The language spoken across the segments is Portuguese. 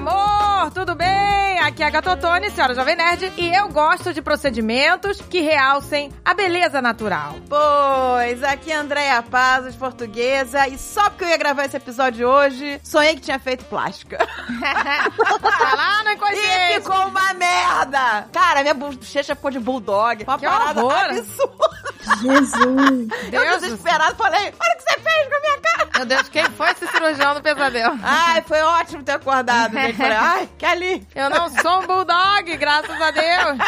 amor! Aqui é a Gatotone, senhora Jovem Nerd, e eu gosto de procedimentos que realcem a beleza natural. Pois, aqui é a Andréia Pazos, portuguesa, e só porque eu ia gravar esse episódio hoje, sonhei que tinha feito plástica. tá lá no E ficou uma merda! Cara, minha bochecha ficou de bulldog. Uma Que parada horror. absurda. Jesus. Eu Deus do desesperado falei, olha o que você fez com a minha cara. Meu Deus, quem foi esse cirurgião do pesadelo? Ai, foi ótimo ter acordado, gente. Falei, ai, que ali. Eu não sou um bulldog, graças a Deus.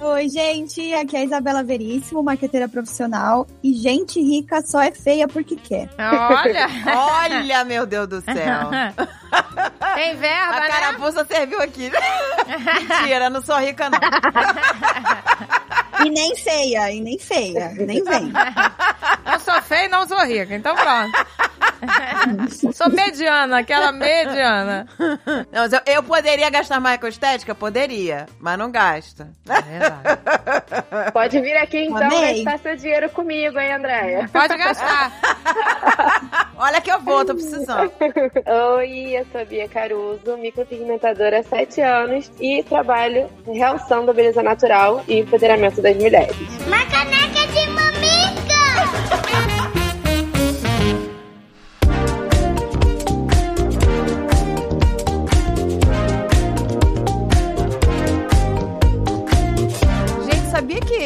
Oi, gente. Aqui é a Isabela Veríssimo, marqueteira profissional. E gente rica só é feia porque quer. Olha. Olha, meu Deus do céu. Tem verba, A né? carapuça serviu aqui. Mentira, não sou rica, não. E nem feia, e nem feia. Nem vem. Eu sou feia e não sou rica, então pronto. sou mediana, aquela mediana. Não, mas eu, eu poderia gastar mais com estética? Poderia, mas não gasta. É verdade. Pode vir aqui então Amei. gastar seu dinheiro comigo, hein, Andréia? Pode gastar. Olha que eu vou, tô precisando. Oi, eu sou a Bia Caruso, micropigmentadora há 7 anos e trabalho em realção da beleza natural e empoderamento das mulheres. Uma caneca de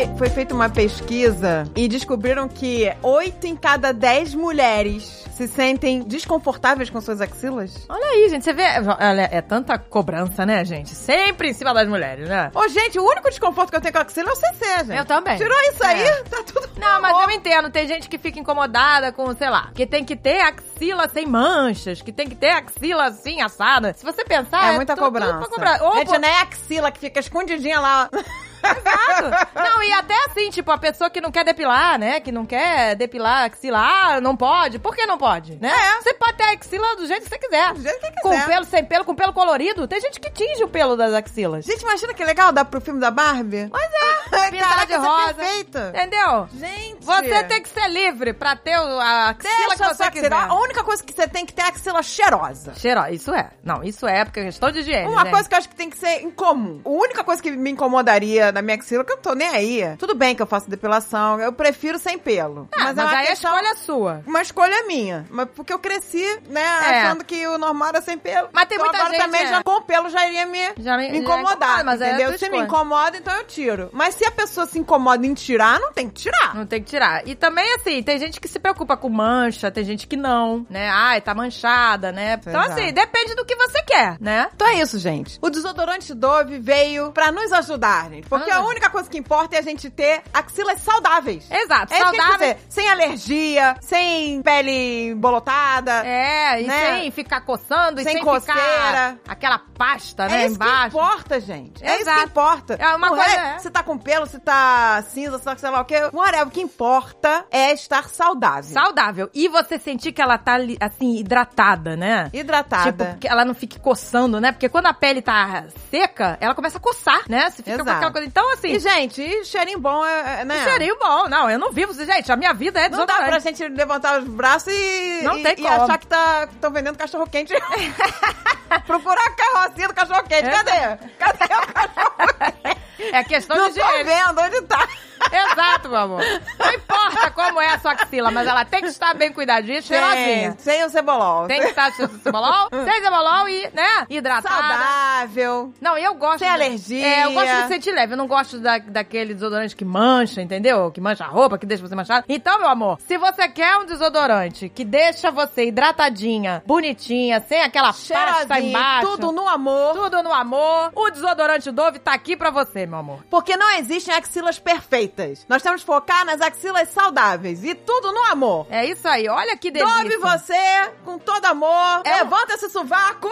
que foi feita uma pesquisa e descobriram que 8 em cada 10 mulheres se sentem desconfortáveis com suas axilas? Olha aí, gente, você vê. Olha, é tanta cobrança, né, gente? Sempre em cima das mulheres, né? Ô, gente, o único desconforto que eu tenho com a axila é o CC, gente. Eu também. Tirou isso aí, É. tá tudo Não, mas bom. eu entendo. Tem gente que fica incomodada com, sei lá, que tem que ter axila sem manchas, que tem que ter axila assim, assada. Se você pensar. É muita tudo- tudo cobrança. pra cobrar. Ou Gente, por- não é axila que fica escondidinha lá. Exato. Não, e até assim, tipo, a pessoa que não quer depilar, né? Que não quer depilar a axila, ah, não pode. Por que não pode? Né? É. Você pode ter a axila do jeito que você quiser. Do jeito que Com quiser. pelo, sem pelo, com pelo colorido. Tem gente que tinge o pelo das axilas. Gente, imagina que legal dar pro filme da Barbie. Pois é. Pintada de é rosa. perfeita. Entendeu? Gente. Você tem que ser livre pra ter a axila Deixa que você quiser. A única coisa que você tem que ter é a axila cheirosa. Cheiro, isso é. Não, isso é porque é questão de higiene. Uma gente. coisa que eu acho que tem que ser incomum. A única coisa que me incomodaria na minha axila, que eu não tô nem aí. Tudo bem que eu faço depilação, eu prefiro sem pelo. Ah, mas, é uma aí questão- a escolha é sua. Uma escolha minha. Mas porque eu cresci, né, É. achando que o normal era sem pelo. Mas tem então muita agora gente, também é. já com pelo já iria me, Já me- me já incomodar. incomoda, mas é entendeu? Se me incomoda, então eu tiro. Mas se a pessoa se incomoda em tirar, não tem que tirar. Não tem que tirar. E também, assim, tem gente que se preocupa com mancha, tem gente que não, né? Ai, tá manchada, né? Então, assim, depende do que você quer, né? Então é isso, gente. O desodorante Dove veio pra nos ajudar, gente. Porque Ah. a única coisa que importa é a gente ter axilas saudáveis. Exato, É isso dizer. Sem alergia, sem pele embolotada. É, e Né? sem ficar coçando, e Sem sem, coceira. aquela pasta, né, É isso embaixo. que importa, gente. É isso Exato. que importa. É uma coisa- é. Se tá com pelo, se tá cinza, se tá sei lá o quê. Whatever. O que importa é estar saudável. Saudável. E você sentir que ela tá, assim, hidratada, né? Hidratada. Tipo, que ela não fique coçando, né? Porque quando a pele tá seca, ela começa a coçar, né? Você fica com Exato. aquela coisa. Então, assim, E, gente, e cheirinho bom é, é, né? cheirinho bom. Não, eu não vivo. Gente, a minha vida é Não dá desodorante. pra gente levantar os braços e, Não e, tem e como. achar que tá, estão vendendo cachorro quente. Procurar a carrocinha do cachorro quente. É. Cadê? Cadê o cachorro quente? É questão Não de tô higiene. vendo onde tá. Exato, meu amor. Não importa como é a sua axila, mas ela tem que estar bem cuidadinha, cheirosinha. Sem, o cebolol. Tem que estar sem cebolol, sem cebolol e, né, hidratada. Saudável. Não, eu gosto. Sem de- alergia. É, eu gosto de sentir leve. Eu não gosto da, daquele desodorante que mancha, entendeu? Que mancha a roupa, que deixa você manchado. Então, meu amor, se você quer um desodorante que deixa você hidratadinha, bonitinha, sem aquela pasta Cheirosinho, embaixo. tudo no amor. Tudo no amor. O desodorante Dove tá aqui pra você, meu amor. Porque não existem axilas perfeitas. Nós temos que focar nas axilas saudáveis. E tudo no amor. É isso aí. Olha que delícia. Dove você, com todo amor. É Levanta esse sovaco.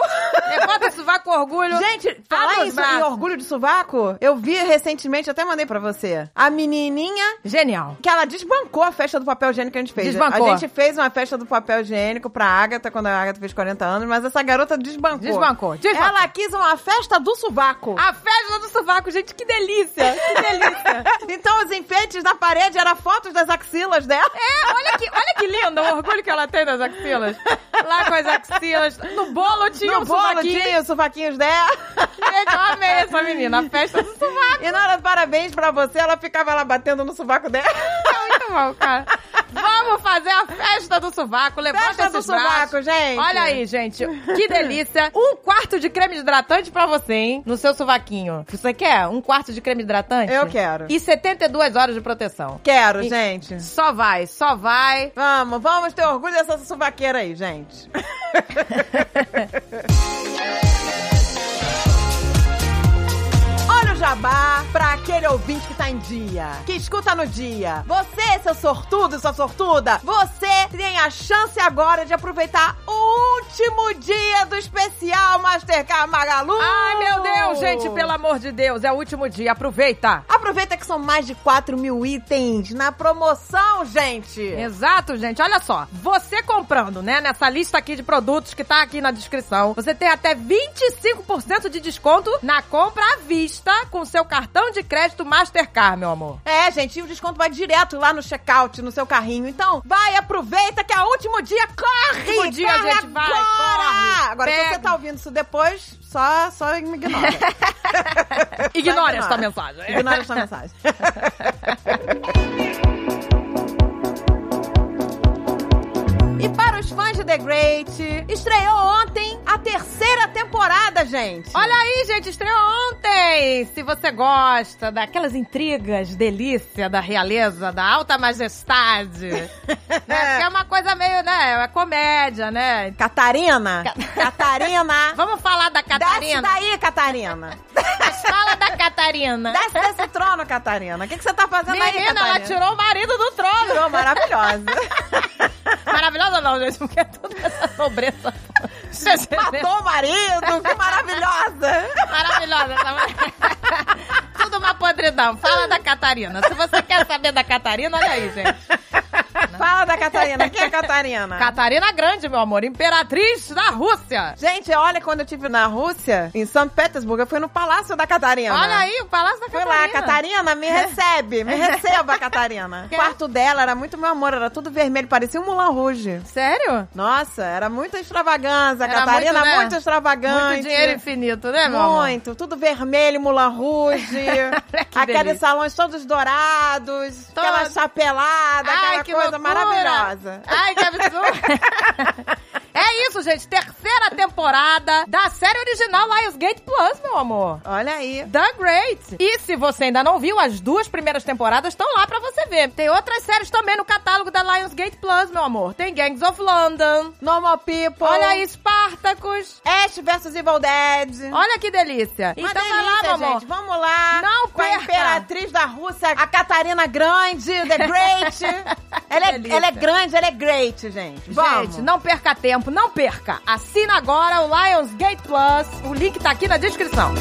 Levanta esse sovaco com orgulho. Gente, falar isso em orgulho de sovaco, eu vi recentemente, até mandei pra você. A menininha Genial. que ela desbancou a festa do papel higiênico que a gente fez. Desbancou. A gente fez uma festa do papel higiênico pra Agatha, quando a Agatha fez 40 anos, mas essa garota desbancou. Desbancou, desbancou. Ela quis uma festa do sovaco. A festa do sovaco, gente, que delícia. Que delícia. então os enfeites da parede eram fotos das axilas. dela. É, olha que, olha que lindo o orgulho que ela tem das axilas. Lá com as axilas. No bolo tinha No um bolo sovaquinho. tinha os sovaquinhos dela. Gente, eu amei essa menina. A festa do sovaco. E na hora parabéns pra você, ela ficava lá batendo no sovaco dela. É muito bom, cara. Vamos fazer a festa do sovaco. Levanta Festa do esses braços. sovaco, gente. Olha aí, gente. Que delícia. Um quarto de creme hidratante pra você, hein? No seu sovaquinho. Você quer um quarto de creme hidratante? Eu quero. E 72 horas de proteção. Quero, E- gente. Só vai, só vai. Vamos, vamos ter orgulho dessa suvaqueira aí, gente. Olha o jabá pra aquele ouvinte que tá em dia, que escuta no dia. Você, seu sortudo, sua sortuda, você tem a chance agora de aproveitar o último dia do especial Mastercard Magalu. Ai, meu Deus, gente, pelo amor de Deus. É o último dia. Aproveita. Aproveita que são mais de 4 mil itens na promoção, gente. Exato, gente. Olha só. Você comprando, né, nessa lista aqui de produtos que tá aqui na descrição, você tem até 25% de desconto na compra à vista com seu cartão de crédito Mastercard, meu amor. É, gente, e o desconto vai direto lá no checkout, no seu carrinho. Então, vai, aproveita que é o último dia, corre! Último dia, corre gente, vai, agora! corre! Agora, se Pega. você tá ouvindo isso depois, só, só me ignora. Ignore Só esta mensagem. Ignora esta mensagem mensagem. E para os fãs de The Great, estreou ontem a terceira temporada, gente. Olha aí, gente, estreou ontem! Se você gosta daquelas intrigas, delícia da realeza, da alta majestade, né? Que é uma coisa meio, né? É comédia, né? Catarina, Catarina. Vamos falar da Desce Catarina? daí, Catarina. Mas fala da Catarina. Desce desse trono, Catarina. O que, que você tá fazendo aí, Menina, Catarina? ela tirou o marido do trono. Tirou, maravilhosa. Maravilhosa não, gente, porque é toda essa nobreza. Matou o marido, que maravilhosa. Maravilhosa. Tá... Tudo uma podridão. Fala da Catarina. Se você quer saber da Catarina, olha aí, gente. Fala da Catarina. Quem é Catarina? Catarina Grande, meu amor, imperatriz da Rússia. Gente, olha, quando eu estive na Rússia, em São Petersburgo, eu fui no Palácio da Catarina. Olha aí, o Palácio da Fui Catarina. lá, Catarina, me recebe, me receba, Catarina. O quarto dela era muito meu amor, era tudo vermelho, parecia um Moulin Rouge. Sério? Nossa, era muita extravagância, Era Catarina, muito, né? muito extravagante. Muito dinheiro infinito, né, meu amor? Muito, tudo vermelho, Rouge, Que aqueles salões todos dourados, Todos. aquela chapelada, Ai, aquela que coisa loucura. maravilhosa. Ai, que absurdo. é isso, gente. Terceira temporada da série original Lionsgate Plus, meu amor. Olha aí. The Great. E se você ainda não viu, as duas primeiras temporadas estão lá pra você ver. Tem outras séries também no catálogo da Lionsgate Plus, meu amor. Tem Gangs of London. Normal People. Olha aí, Spartacus. Ash vs Evil Dead. Olha que delícia. Uma então vai lá, delícia, meu amor. gente. Vamos lá. Não Com a perca. imperatriz da Rússia, a Catarina Grande, The Great. ela, é, delícia. ela é grande, ela é great, gente. Vamos. Gente, não perca tempo, não perca. Assina agora o Lionsgate Plus. O link tá aqui na descrição.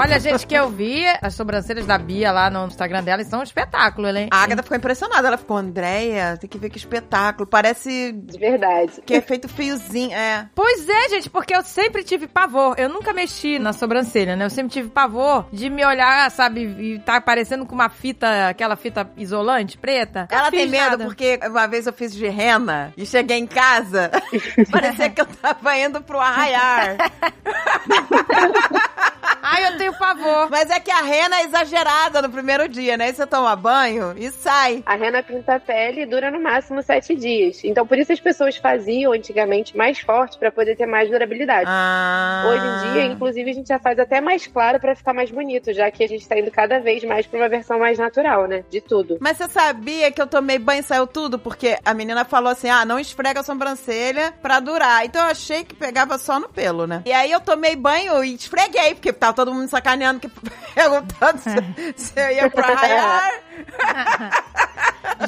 Olha, gente, que eu vi as sobrancelhas da Bia lá no Instagram dela e são um espetáculo, hein? A Agatha ficou impressionada. Ela ficou, Andréia, tem que ver que espetáculo. Parece De verdade. que é feito fiozinho. É. Pois é, gente, porque eu sempre tive pavor. Eu nunca mexi na sobrancelha, né? Eu sempre tive pavor de me olhar, sabe, e tá parecendo com uma fita, aquela fita isolante preta. Ela tem medo nada. porque uma vez eu fiz de rena e cheguei em casa, parecia que eu tava indo pro arraiar. Ai, eu tenho pavor. Mas é que a rena é exagerada no primeiro dia, né? Aí você toma banho e sai. A rena pinta a pele e dura no máximo sete dias. Então, por isso as pessoas faziam antigamente mais forte pra poder ter mais durabilidade. Ah. Hoje em dia, inclusive, a gente já faz até mais claro pra ficar mais bonito, já que a gente tá indo cada vez mais pra uma versão mais natural, né? De tudo. Mas você sabia que eu tomei banho e saiu tudo? Porque a menina falou assim: ah, não esfrega a sobrancelha pra durar. Então eu achei que pegava só no pelo, né? E aí eu tomei banho e esfreguei, porque tava todo mundo sacaneando, que, perguntando se, se eu ia pra raiar.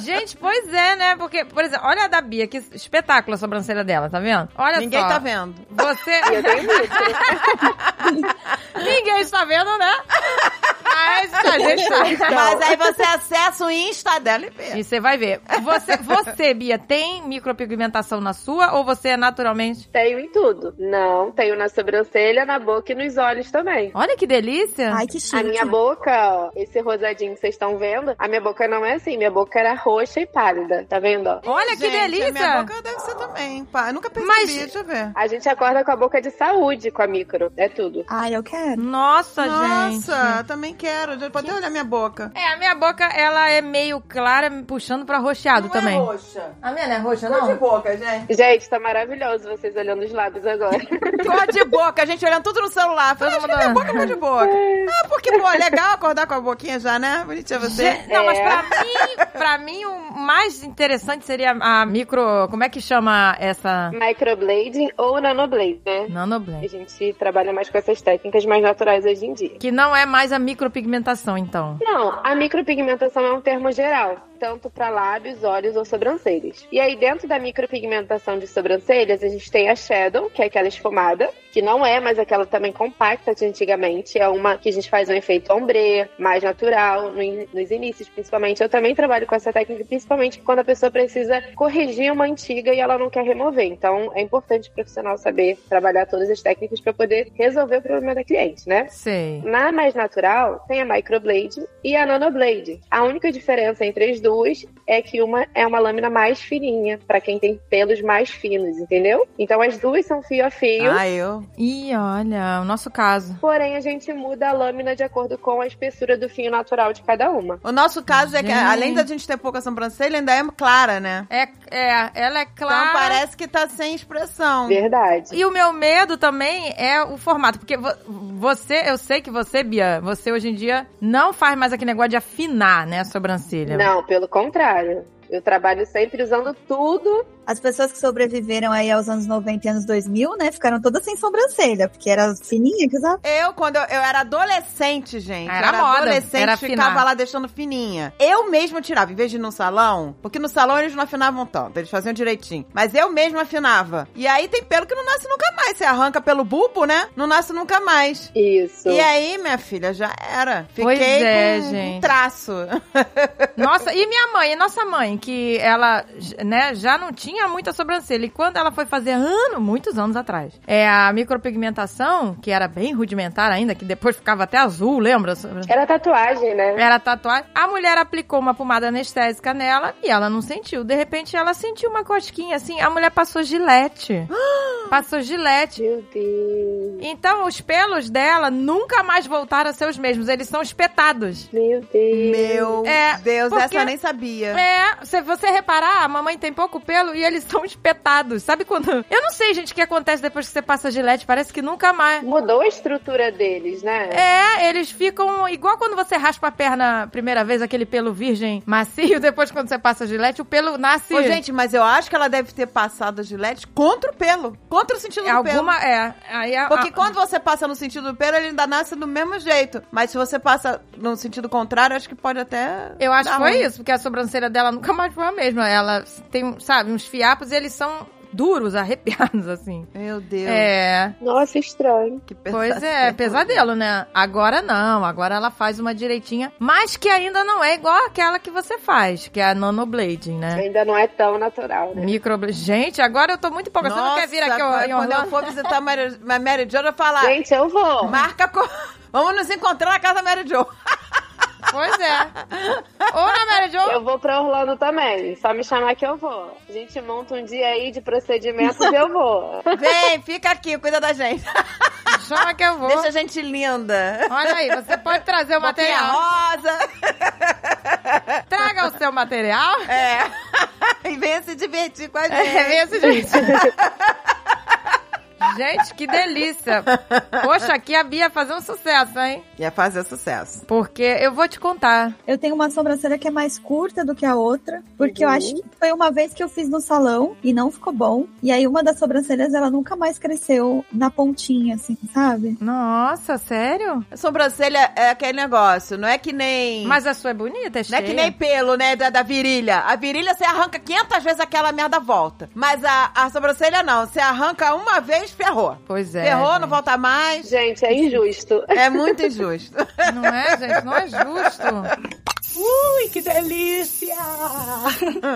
Gente, pois é, né? Porque, por exemplo, olha a da Bia, que espetáculo a sobrancelha dela, tá vendo? Olha Ninguém só. tá vendo. Você. Eu tenho muito. Ninguém está vendo, né? Mas a gente tá. Mas aí você acessa o Insta dela e vê. E você vai ver. Você, você, Bia, tem micropigmentação na sua ou você é naturalmente? Tenho em tudo. Não, tenho na sobrancelha, na boca e nos olhos também. Olha que delícia. Ai, que chique. A minha boca, ó, esse rosadinho que vocês estão vendo, a minha boca não é assim, minha boca era roxa e pálida, tá vendo, ó? Olha que Gente, delícia. A minha boca deve ser também. Pá, eu nunca percebi, Mas- deixa eu ver. A gente acorda com a boca de saúde com a micro, é tudo. Ai, eu quero. Nossa, Nossa, gente. também quero. Já Pode olhar minha boca. É, a minha boca, ela é meio clara, puxando pra roxeado também. roxa. A minha não é roxa, Cor de não? boca, gente. Gente, tá maravilhoso vocês olhando os lábios agora. Cor de boca, a gente olhando tudo no celular. Todo acho que minha boca é cor de boca. Ah, porque, pô, legal acordar com a boquinha já, né? Bonitinha você. Gente, Não, mas É. pra mim, pra mim, o mais interessante seria a micro... Como é que chama essa... Microblading ou nanoblade, né? A Nanoblend. gente trabalha mais com essas técnicas mais naturais hoje em dia. Que não é mais a micropigmentação, então. Não, a micropigmentação é um termo geral, tanto para lábios, olhos ou sobrancelhas. E aí, dentro da micropigmentação de sobrancelhas, a gente tem a shadow, que é aquela esfumada, que não é mais aquela também compacta de antigamente, é uma que a gente faz um efeito ombre, mais natural, no in- nos inícios, principalmente. Eu também trabalho com essa técnica, principalmente quando a pessoa precisa corrigir uma antiga e ela não quer remover. Então, é importante o profissional saber trabalhar todas as técnicas para poder resolver o problema da cliente, né? Sei. Na mais natural, tem a microblade e a nanoblade. A única diferença entre as duas é que uma é uma lâmina mais fininha, para quem tem pelos mais finos, entendeu? Então as duas são fio a fio. Ah, eu. Ih, olha, o nosso caso. Porém, a gente muda a lâmina de acordo com a espessura do fio natural de cada uma. O nosso caso é que, Gente. além da gente ter pouca sobrancelha, ainda é clara, né? É, é, ela é clara. Então parece que tá sem expressão. Verdade. E o meu medo também é o formato, porque vo- você, eu sei que você, Bia, você hoje em dia não faz mais aquele negócio de afinar, né, a sobrancelha. Não, pelo contrário. Eu trabalho sempre usando tudo. As pessoas que sobreviveram aí aos anos 90 e anos 2000, né, ficaram todas sem sobrancelha, porque era fininha que usava. Eu, quando eu, eu era adolescente, gente. Era era moda, adolescente, era ficava afinar. lá deixando fininha. Eu mesma tirava, em vez de ir no salão, porque no salão eles não afinavam tanto, eles faziam direitinho. Mas eu mesma afinava. E aí tem pelo que não nasce nunca mais. Você arranca pelo bulbo, né? Não nasce nunca mais. Isso. E aí, minha filha, já era. Fiquei Pois é, com um gente. traço. Nossa, e minha mãe, e nossa mãe, que ela, né, já não tinha muita sobrancelha. E quando ela foi fazer ano, muitos anos atrás, é a micropigmentação, que era bem rudimentar ainda, que depois ficava até azul, lembra? Era tatuagem, né? Era tatuagem. A mulher aplicou uma pomada anestésica nela e ela não sentiu. De repente, ela sentiu uma cosquinha assim. A mulher passou gilete. passou gilete. Meu Deus. Então, os pelos dela nunca mais voltaram a ser os mesmos. Eles são espetados. Meu Deus. Meu É, Deus, porque- essa eu nem sabia. É, se você reparar, a mamãe tem pouco pelo e eles são espetados. Sabe quando. Eu não sei, gente, o que acontece depois que você passa gilete. Parece que nunca mais. Mudou a estrutura deles, né? É, eles ficam igual quando você raspa a perna a primeira vez, aquele pelo virgem macio, depois quando você passa gilete, o pelo nasce. Ô, gente, mas eu acho que ela deve ter passado a gilete contra o pelo. Contra o sentido do pelo. alguma. É. Aí a, Porque a- quando você passa no sentido do pelo, ele ainda nasce do mesmo jeito. Mas se você passa no sentido contrário, acho que pode até. Eu acho que foi ruim. isso, porque a sobrancelha dela nunca mais foi a mesma. Ela tem, sabe, uns fiapos e eles são duros, arrepiados, assim. Meu Deus. É. Nossa, estranho. Que pesadelo. Pois é, pesadelo, né? Agora não, agora ela faz uma direitinha, mas que ainda não é igual àquela que você faz, que é a nanoblading, né? Ainda não é tão natural, né? Microblading. Gente, agora eu tô muito empolgada. Você não quer vir aqui Nossa, em quando eu Orlando? for visitar a Mary, Mary Jo, eu vou falar. Gente, eu vou. Marca. Co... Vamos nos encontrar na casa da Mary Jo. Pois é. Ô, na Mary Jo, Eu vou pra Orlando também. Só me chamar que eu vou. A gente monta um dia aí de procedimentos e eu vou. Vem, fica aqui, cuida da gente. chama que eu vou. Deixa a gente linda. Olha aí, você pode trazer o Boquinha material. rosa. Traga o seu material. É. E venha se divertir com a gente. É esse, gente. Gente, que delícia. Poxa, aqui a Bia fazer um sucesso, hein? Ia fazer sucesso. Porque eu vou te contar. Eu tenho uma sobrancelha que é mais curta do que a outra, porque eu acho que foi uma vez que eu fiz no salão e não ficou bom. E aí uma das sobrancelhas ela nunca mais cresceu na pontinha, assim, sabe? Nossa, sério? A sobrancelha é aquele negócio, não é que nem... Mas a sua é bonita, é Não é que nem pelo, né, da, da virilha. A virilha você arranca 500 vezes aquela merda volta. Mas a, a sobrancelha não. Você arranca uma vez, ferrou. Pois é. ferrou, gente. não volta mais. Gente, é injusto. É muito injusto. Não é, gente? Não é justo. Ui, que delícia!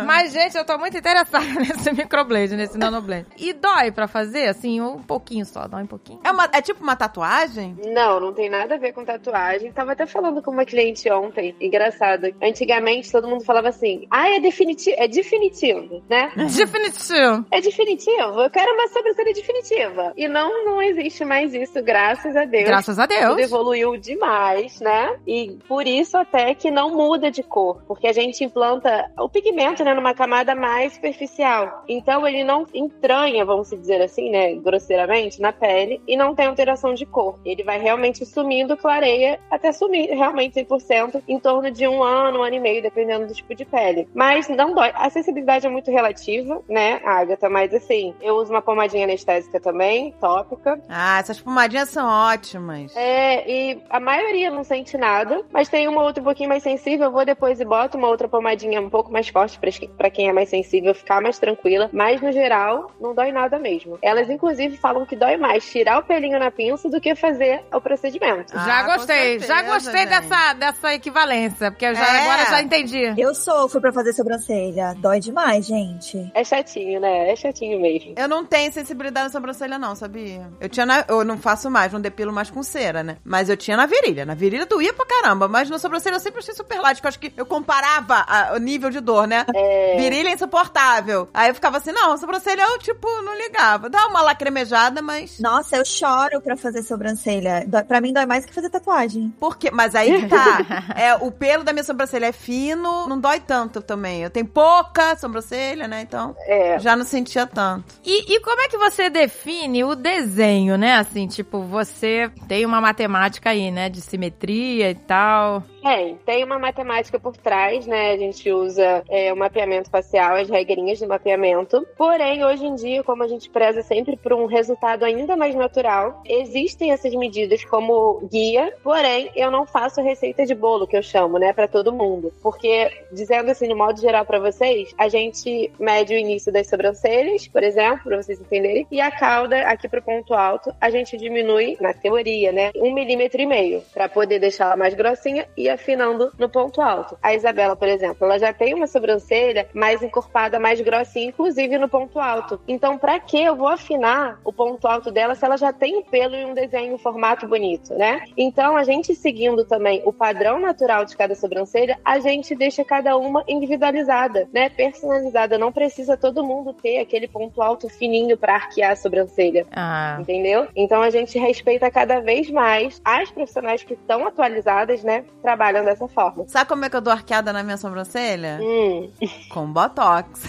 Mas, gente, eu tô muito interessada nesse microblade, nesse nanoblade. E dói pra fazer, assim, um pouquinho só, dói um pouquinho. É, uma, é tipo uma tatuagem? Não, não tem nada a ver com tatuagem. Tava até falando com uma cliente ontem. Engraçado. Antigamente todo mundo falava assim: ah, é definitivo, é definitivo, né? Definitivo. É definitivo. Eu quero uma sobrancelha definitiva. E não, não existe mais isso, graças a Deus. Graças a Tudo Deus. evoluiu demais, né? E por isso até que não muda de cor, porque a gente implanta o pigmento, né, numa camada mais superficial. Então ele não entranha, vamos dizer assim, né, grosseiramente, na pele e não tem alteração de cor. Ele vai realmente sumindo, clareia até sumir realmente 100% em torno de um ano, um ano e meio, dependendo do tipo de pele. Mas não dói. A sensibilidade é muito relativa, né, Agatha? Mas assim, eu uso uma pomadinha anestésica também, tópica. Ah, essas pomadinhas são ótimas. É, e a maioria não sente nada, mas tem uma outra um pouquinho mais sensível. Eu vou depois e boto uma outra pomadinha um pouco mais forte pra pra quem é mais sensível ficar mais tranquila. Mas no geral, não dói nada mesmo. Elas, inclusive, falam que dói mais tirar o pelinho na pinça do que fazer o procedimento. Ah, já gostei, já certeza, gostei gente. dessa, dessa equivalência, porque eu já, É. agora já entendi. Eu sofro pra fazer sobrancelha. Dói demais, gente. É chatinho, né? É chatinho mesmo. Eu não tenho sensibilidade na sobrancelha, não, sabia? Eu tinha na. Eu não faço mais, não depilo mais com cera, né? Mas eu tinha na virilha. Na virilha doía pra caramba, mas na sobrancelha eu sempre achei super porque eu acho que eu comparava a- o nível de dor, né? Virilha é insuportável. Aí eu ficava assim, não, sobrancelha eu, tipo, não ligava. Dá uma lacrimejada, mas. Nossa, eu choro pra fazer sobrancelha. Dói- Pra mim dói mais que fazer tatuagem. Por quê? Mas aí que tá. É, o pelo da minha sobrancelha é fino, não dói tanto também. Eu tenho pouca sobrancelha, né? Então, É. já não sentia tanto. E, e como é que você define o desenho, né? Assim, tipo, você tem uma matemática aí, né? De simetria e tal. Tem, tem uma matemática por trás, né? A gente usa é, o mapeamento facial, as regrinhas de mapeamento. Porém, hoje em dia, como a gente preza sempre por um resultado ainda mais natural, existem essas medidas como guia, porém, eu não faço receita de bolo, que eu chamo, né, Pra todo mundo. Porque, dizendo assim, no modo geral pra vocês, a gente mede o início das sobrancelhas, por exemplo, pra vocês entenderem, e a cauda aqui pro ponto alto, a gente diminui, na teoria, né, um milímetro e meio, pra poder deixar ela mais grossinha e afinando no ponto alto. A Isabela, por exemplo, ela já tem uma sobrancelha mais encorpada, mais grossinha, inclusive no ponto alto. Então, pra que eu vou afinar o ponto alto dela se ela já tem um pelo e um desenho, um formato bonito, né? Então, a gente seguindo também o padrão natural de cada sobrancelha, a gente deixa cada uma individualizada, né? Personalizada. Não precisa todo mundo ter aquele ponto alto fininho pra arquear a sobrancelha. Ah. Entendeu? Então a gente respeita cada vez mais as profissionais que estão atualizadas, né? Trabalham dessa forma. Sabe como é que eu dou arqueada na minha sobrancelha? Hum. Com botox.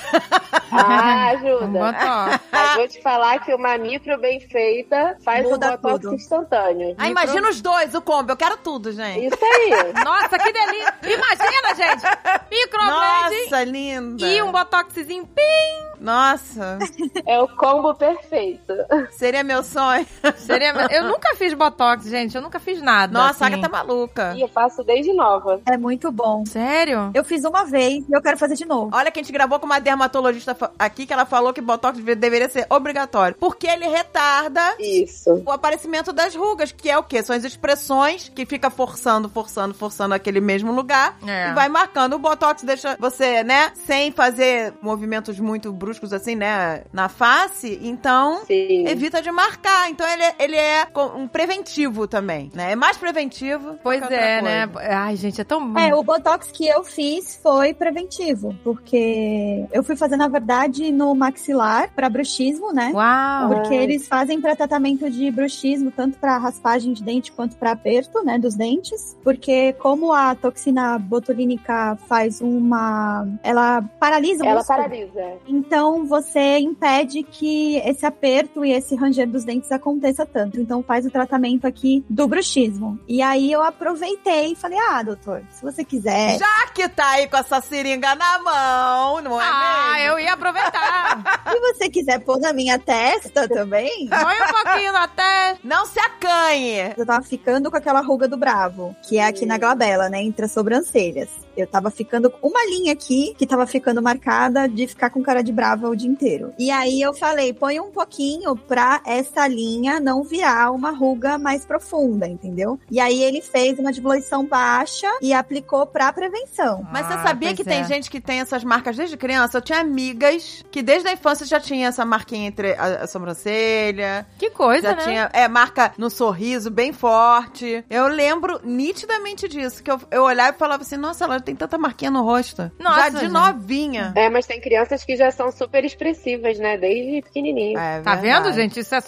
Ah, ajuda. Botox. Mas vou te falar que uma micro bem feita faz Muda um botox tudo. instantâneo. Ah, imagina os dois, o combo. Eu quero tudo, gente. Isso aí. Nossa, que delícia! Imagina, gente! Microblade Nossa, linda. e um botoxzinho pim! Nossa, É o combo perfeito. seria meu sonho. Seria... Eu nunca fiz botox, gente. Eu nunca fiz nada. Nossa, a assim. Agatha tá maluca. E eu faço desde nova. É muito bom. Sério? Eu fiz uma vez e eu quero fazer de novo. Olha que a gente gravou com uma dermatologista aqui que ela falou que botox deve- deveria ser obrigatório. Porque ele retarda Isso. o aparecimento das rugas, que é o quê? São as expressões que fica forçando, forçando, forçando aquele mesmo lugar É. e vai marcando. O Botox deixa você, né, sem fazer movimentos muito bruscos assim, né, na face, então Sim. evita de marcar. Então ele, é- ele é um preventivo também, né? É mais preventivo. Pois que outra é, né? Ai, gente, é tão. É, o Botox que eu fiz foi preventivo, porque eu fui fazer, na verdade, no maxilar pra bruxismo, né? Uau! Porque eles fazem pra tratamento de bruxismo, tanto pra raspagem de dente quanto pra aperto, né, dos dentes. Porque como a toxina botulínica faz uma, ela paralisa o Ela músculo. paralisa. Então você impede que esse aperto e esse ranger dos dentes aconteça tanto. Então faz o tratamento aqui do bruxismo. E aí eu aproveitei e falei: "Ah, doutor, se você quiser, Já que tá aí com essa seringa na mão, não é Ah, mesmo? eu ia aproveitar. se você quiser pôr na minha testa também, Põe um pouquinho na testa. Não se acanhe. eu tava ficando com aquela ruga do bravo, que é aqui na glabela, né, entre as sobrancelhas. Eu tava ficando com uma linha aqui que tava ficando marcada de ficar com cara de brava o dia inteiro. E aí eu falei, põe um pouquinho pra essa linha não virar uma ruga mais profunda, entendeu? E aí ele fez uma diluição baixa e aplicou pra prevenção. Mas você Ah, sabia que tem é. gente que tem essas marcas desde criança? Eu tinha amigas que desde a infância já tinha essa marquinha entre a, a sobrancelha. Que coisa, já né? tinha, é, marca no sorriso bem forte. Eu lembro nitidamente disso, que eu, eu olhava e falava assim, nossa, ela tem tanta marquinha no rosto. Nossa, já de gente. novinha. É, mas tem crianças que já são super expressivas, né? Desde pequenininho. É Tá vendo, gente? Isso é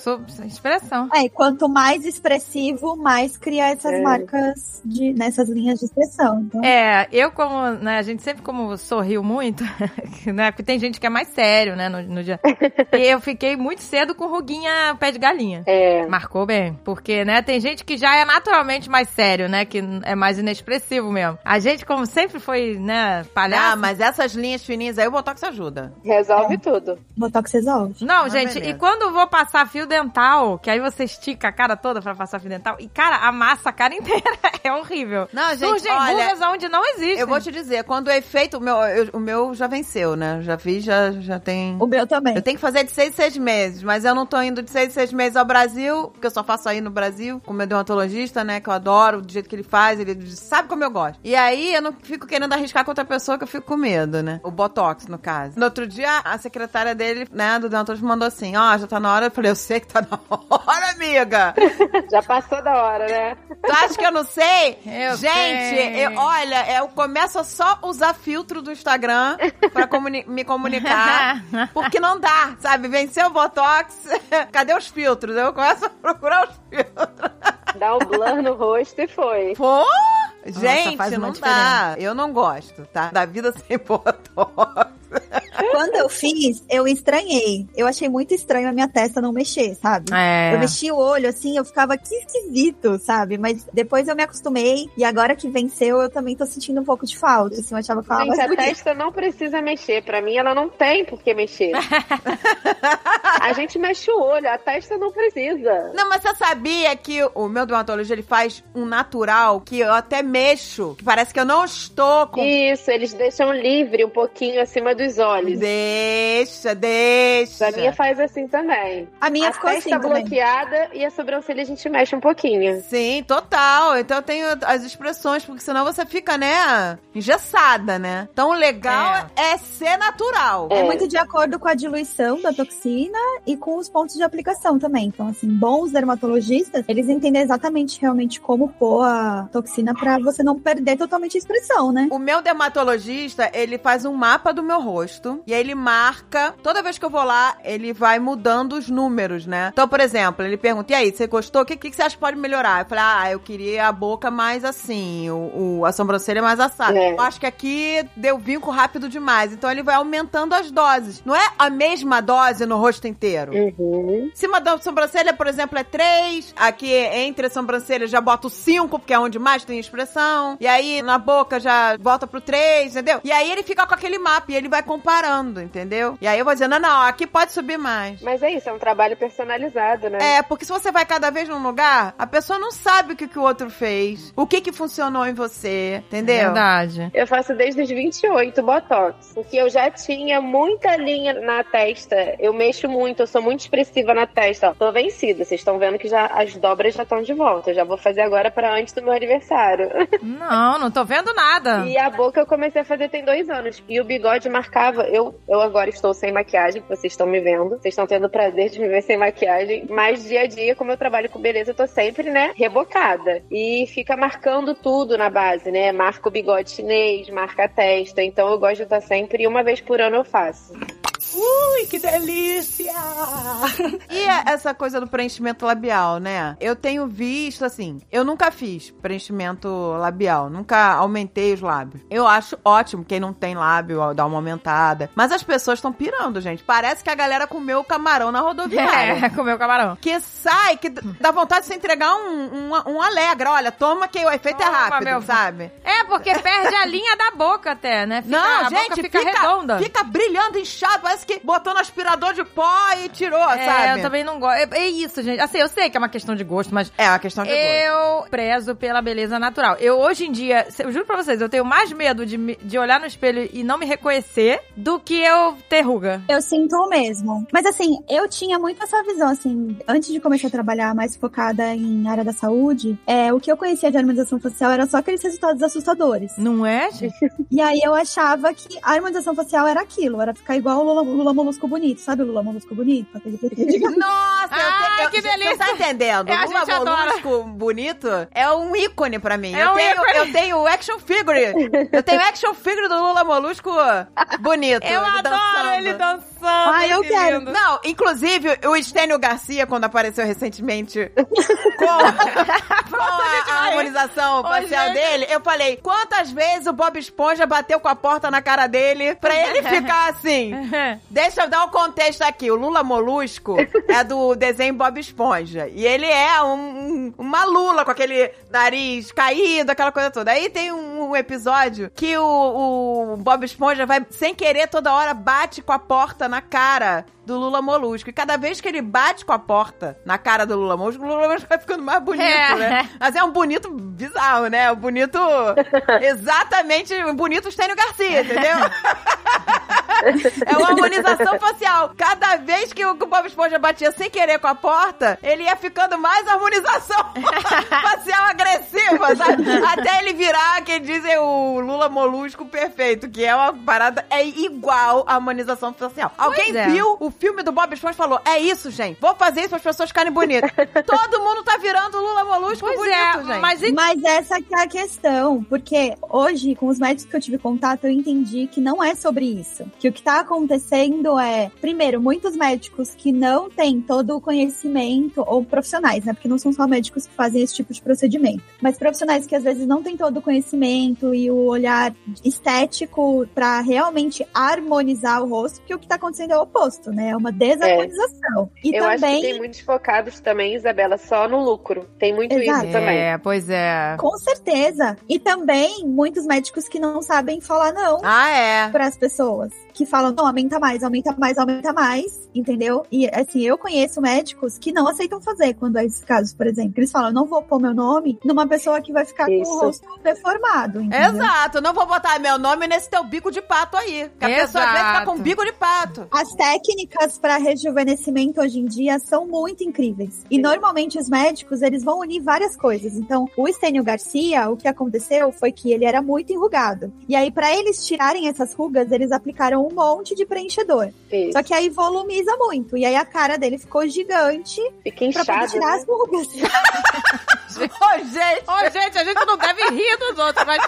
expressão. É, e quanto mais expressivo, mais cria essas É. marcas de, nessas linhas de expressão. Então, É, eu como, né, a gente sempre como sorriu muito, né, porque tem gente que é mais sério, né, no, no dia. E eu fiquei muito cedo com ruguinha pé de galinha. É. Marcou bem, porque, né, tem gente que já é naturalmente mais sério, né, que é mais inexpressivo mesmo. A gente, como sempre foi, né, palhaço... Ah, mas essas linhas fininhas aí o Botox ajuda. Resolve tudo. Botox resolve. Não, Ah, gente, beleza. e quando eu vou passar fio dental, que aí você estica a cara toda pra passar fio dental, e, cara, amassa a cara inteira, é horrível. Não, gente, Surgem olha, onde não existem. Eu vou te dizer, quando o efeito, o meu, eu- o meu já venceu, né? Já fiz, já, já tem... O meu também. Eu tenho que fazer de seis em seis meses, mas eu não tô indo de seis em seis meses ao Brasil, porque eu só faço aí no Brasil, com o meu dermatologista, né, que eu adoro, do jeito que ele faz, ele sabe como eu gosto. E aí eu não fico querendo arriscar com outra pessoa que eu fico com medo, né? O Botox, no caso. No outro dia, a secretária dele, né, do dermatologista mandou assim, ó, já tá na hora. Eu falei, eu sei que tá na hora, amiga. Já passou da hora, né? Tu acha que eu não sei? Eu Gente, sei. eu- olha, eu começo a só usar filtro do Instagram pra comuni- me comunicar. Porque não dá, sabe? Venceu o Botox. Cadê os filtros? Eu começo a procurar os filtros. Dá um blur no rosto e foi. Pô! Gente, uma não dá. Eu não gosto, tá? Da vida sem Botox. Quando eu fiz, eu estranhei. Eu achei muito estranho a minha testa não mexer, sabe? É. Eu mexi o olho, assim, eu ficava que esquisito, sabe? Mas depois eu me acostumei e agora que venceu, eu também tô sentindo um pouco de falta. Assim, eu achava que ela Gente, a bonita. testa não precisa mexer. Pra mim, ela não tem por que mexer. a gente mexe o olho, a testa não precisa. Não, mas você sabia que o meu dermatologista, ele faz um natural que eu até mexo, que parece que eu não estou com... Isso, eles deixam livre um pouquinho acima dos olhos. Deixa, deixa. A minha faz assim também. A minha a ficou assim também. bloqueada e a sobrancelha a gente mexe um pouquinho. Sim, total. Então eu tenho as expressões, porque senão você fica, né, engessada, né? Então o legal é, ser natural. É É. muito de acordo com a diluição da toxina e com os pontos de aplicação também. Então, assim, bons dermatologistas, eles entendem exatamente realmente como pôr a toxina pra você não perder totalmente a expressão, né? O meu dermatologista, ele faz um mapa do meu rosto e aí ele marca. Toda vez que eu vou lá, ele vai mudando os números, né? Então, por exemplo, ele pergunta: e aí, você gostou? O que, que, que você acha que pode melhorar? Eu falei: ah, eu queria a boca mais assim, o, o- a sobrancelha mais assada. É. Eu acho que aqui deu vinco rápido demais. Então ele vai aumentando as doses. Não é a mesma dose no rosto inteiro. Uhum. Cima da sobrancelha, por exemplo, é 3. Aqui entre as sobrancelhas já boto 5, porque é onde mais tem expressão. E aí na boca já volta pro 3, entendeu? E aí ele fica com aquele mapa e ele vai comparando, entendeu? E aí eu vou dizendo, não, não, aqui pode subir mais. Mas é isso, é um trabalho personalizado, né? É, porque se você vai cada vez num lugar, a pessoa não sabe o que, que o outro fez, o que que funcionou em você, entendeu? Verdade. Eu faço desde os 28 Botox, porque eu já tinha muita linha na testa. Eu mexo muito, eu sou muito expressiva na testa. Ó, tô vencida, vocês estão vendo que já as dobras já estão de volta. Eu já vou fazer agora para antes do meu aniversário. Não, não tô vendo nada. E a boca eu comecei a fazer tem dois anos. E o bigode marcava. Eu, eu agora estou sem maquiagem, vocês estão me vendo. Vocês estão tendo o prazer de me ver sem maquiagem. Mas dia a dia, como eu trabalho com beleza, eu tô sempre, né, rebocada. E fica marcando tudo na base, né? Marca o bigode chinês, marca a testa. Então eu gosto de estar sempre, e uma vez por ano eu faço. Ui, que delícia! E a- essa coisa do preenchimento labial, né? Eu tenho visto, assim, eu nunca fiz preenchimento labial, nunca aumentei os lábios. Eu acho ótimo quem não tem lábio dar uma aumentada. Mas as pessoas estão pirando, gente. Parece que a galera comeu camarão na rodoviária. É, comeu camarão. Que sai, que dá vontade de você entregar um, um, um Alegra. Olha, toma que o efeito é Toma, rápido, meu- sabe? É, porque perde a linha da boca até, né? Fica- Não, gente, boca fica, redonda. Fica brilhando, inchado, parece que botou no aspirador de pó e tirou, É, sabe? eu também não gosto. É, é isso, gente. Assim, eu sei que é uma questão de gosto, mas É uma questão de gosto. eu prezo pela beleza natural. Eu, hoje em dia, eu juro pra vocês, eu tenho mais medo de, de olhar no espelho e não me reconhecer do que eu ter ruga. Eu sinto o mesmo. Mas assim, eu tinha muito essa visão, assim, antes de começar a trabalhar mais focada em área da saúde, é, o que eu conhecia de harmonização facial era só aqueles resultados assustadores. Não é, gente? E aí eu achava que a harmonização facial era aquilo, era ficar igual o Lula, Lula Molusco bonito. Sabe o Lula Molusco bonito? Aquele Nossa, eu Ah, tenho, eu- que delícia. Você tá entendendo? É, Lula gente adora. Molusco bonito é um ícone pra mim. É eu, um tenho, ícone. eu tenho action figure. eu tenho action figure do Lula Molusco bonito. Eu ele adoro dançando. ele dançando. Ah, eu que quero. lindo. Não, inclusive, o Estênio Garcia, quando apareceu recentemente com, com a, a harmonização facial gente. dele, eu falei, quantas vezes o Bob Esponja bateu com a porta na cara dele pra ele ficar assim? Deixa eu dar um contexto aqui. O Lula Molusco é do desenho Bob Esponja. E ele é um, um- uma lula com aquele nariz caído, aquela coisa toda. Aí tem um, um episódio que o, o Bob Esponja vai, sem querer, toda hora bate com a porta na cara do Lula Molusco. E cada vez que ele bate com a porta na cara do Lula Molusco, o Lula Molusco vai ficando mais bonito, É. né? Mas é um bonito bizarro, né? Um bonito... exatamente, um bonito Estênio Garcia, entendeu? É uma harmonização facial. Cada vez que o Bob Esponja batia sem querer com a porta, ele ia ficando mais harmonização facial agressiva, sabe? Até ele virar, que dizem, o Lula Molusco perfeito, que é uma parada, é igual a harmonização facial. Alguém é. viu o filme do Bob Esponja e falou, é isso, gente, vou fazer isso para as pessoas ficarem bonitas. Todo mundo tá virando o Lula Molusco Pois bonito, é, gente. mas e Mas essa que é a questão, porque hoje, com os médicos que eu tive contato, eu entendi que não é sobre isso. Que o que tá acontecendo é, primeiro, muitos médicos que não têm todo o conhecimento, ou profissionais, né? Porque não são só médicos que fazem esse tipo de procedimento, mas profissionais que às vezes não têm todo o conhecimento e o olhar estético pra realmente harmonizar o rosto, porque o que tá acontecendo é o oposto, né? É uma desarmonização. E eu acho que também tem muitos focados também, Isabela, só no lucro. Tem muito Exato. isso também. É, pois é. Com certeza. E também muitos médicos que não sabem falar não Ah, é. para as pessoas. Que falam, não, aumenta mais, aumenta mais, aumenta mais, entendeu? E assim, eu conheço médicos que não aceitam fazer quando é esses casos, por exemplo. Eles falam, eu não vou pôr meu nome numa pessoa que vai ficar com Isso. o rosto deformado, entendeu? Exato, não vou botar meu nome nesse teu bico de pato aí. Que a pessoa às vezes fica com Exato. bico de pato. As técnicas para rejuvenescimento hoje em dia são muito incríveis. E normalmente os médicos, eles vão unir várias coisas. Então, o Estênio Garcia, o que aconteceu foi que ele era muito enrugado. E aí, para eles tirarem essas rugas, eles aplicaram um monte de preenchedor. Isso. Só que aí volumiza muito. E aí a cara dele ficou gigante Fica pra poder tirar né? as rugas. Ô, gente. Ô, gente, a gente não deve rir dos outros, mas,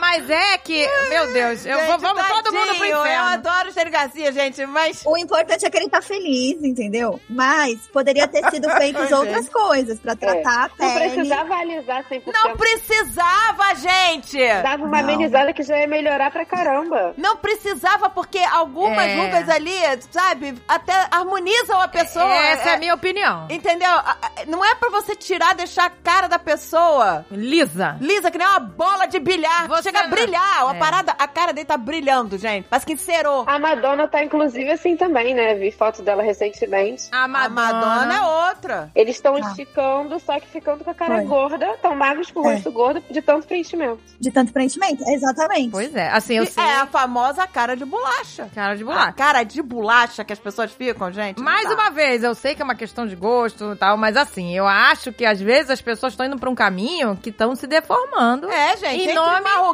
mas é que, meu Deus, eu, Gente, vou- vamos todo mundo pro tadinho, Eu inferno. adoro o Estênio Garcia, gente, mas... O importante é que ele tá feliz, entendeu? Mas poderia ter sido feitas Gente. outras coisas pra tratar a Não pele. precisava alisar 100%. Não precisava, gente! Dava uma Não. amenizada que já ia melhorar pra caramba. Não precisava, porque algumas É. rugas ali, sabe, até harmonizam a pessoa. Essa é É- a minha opinião. Entendeu? A- a- Não é pra você tirar, deixar a cara da pessoa Lisa. lisa, que nem uma bola de bilhar. Você Chega a brilhar. A É. parada, a cara dele tá brilhando, gente. Parece que encerou. A Madonna tá inclusive assim também, né? Vi foto dela recentemente. A A Madonna. Madonna é outra. Eles estão Ah. esticando, só que ficando com a cara Foi. gorda, tão magros com o É. rosto gordo, de tanto preenchimento. De tanto preenchimento? Exatamente. Pois é, assim, eu E sei. É a famosa cara de bolacha. Cara de A bolacha. cara de bolacha que as pessoas ficam, gente. Mais dá. uma vez, eu sei que é uma questão de gosto e tal, mas assim, eu acho que às vezes as pessoas estão indo pra um caminho que estão se deformando. É, gente. Em nome-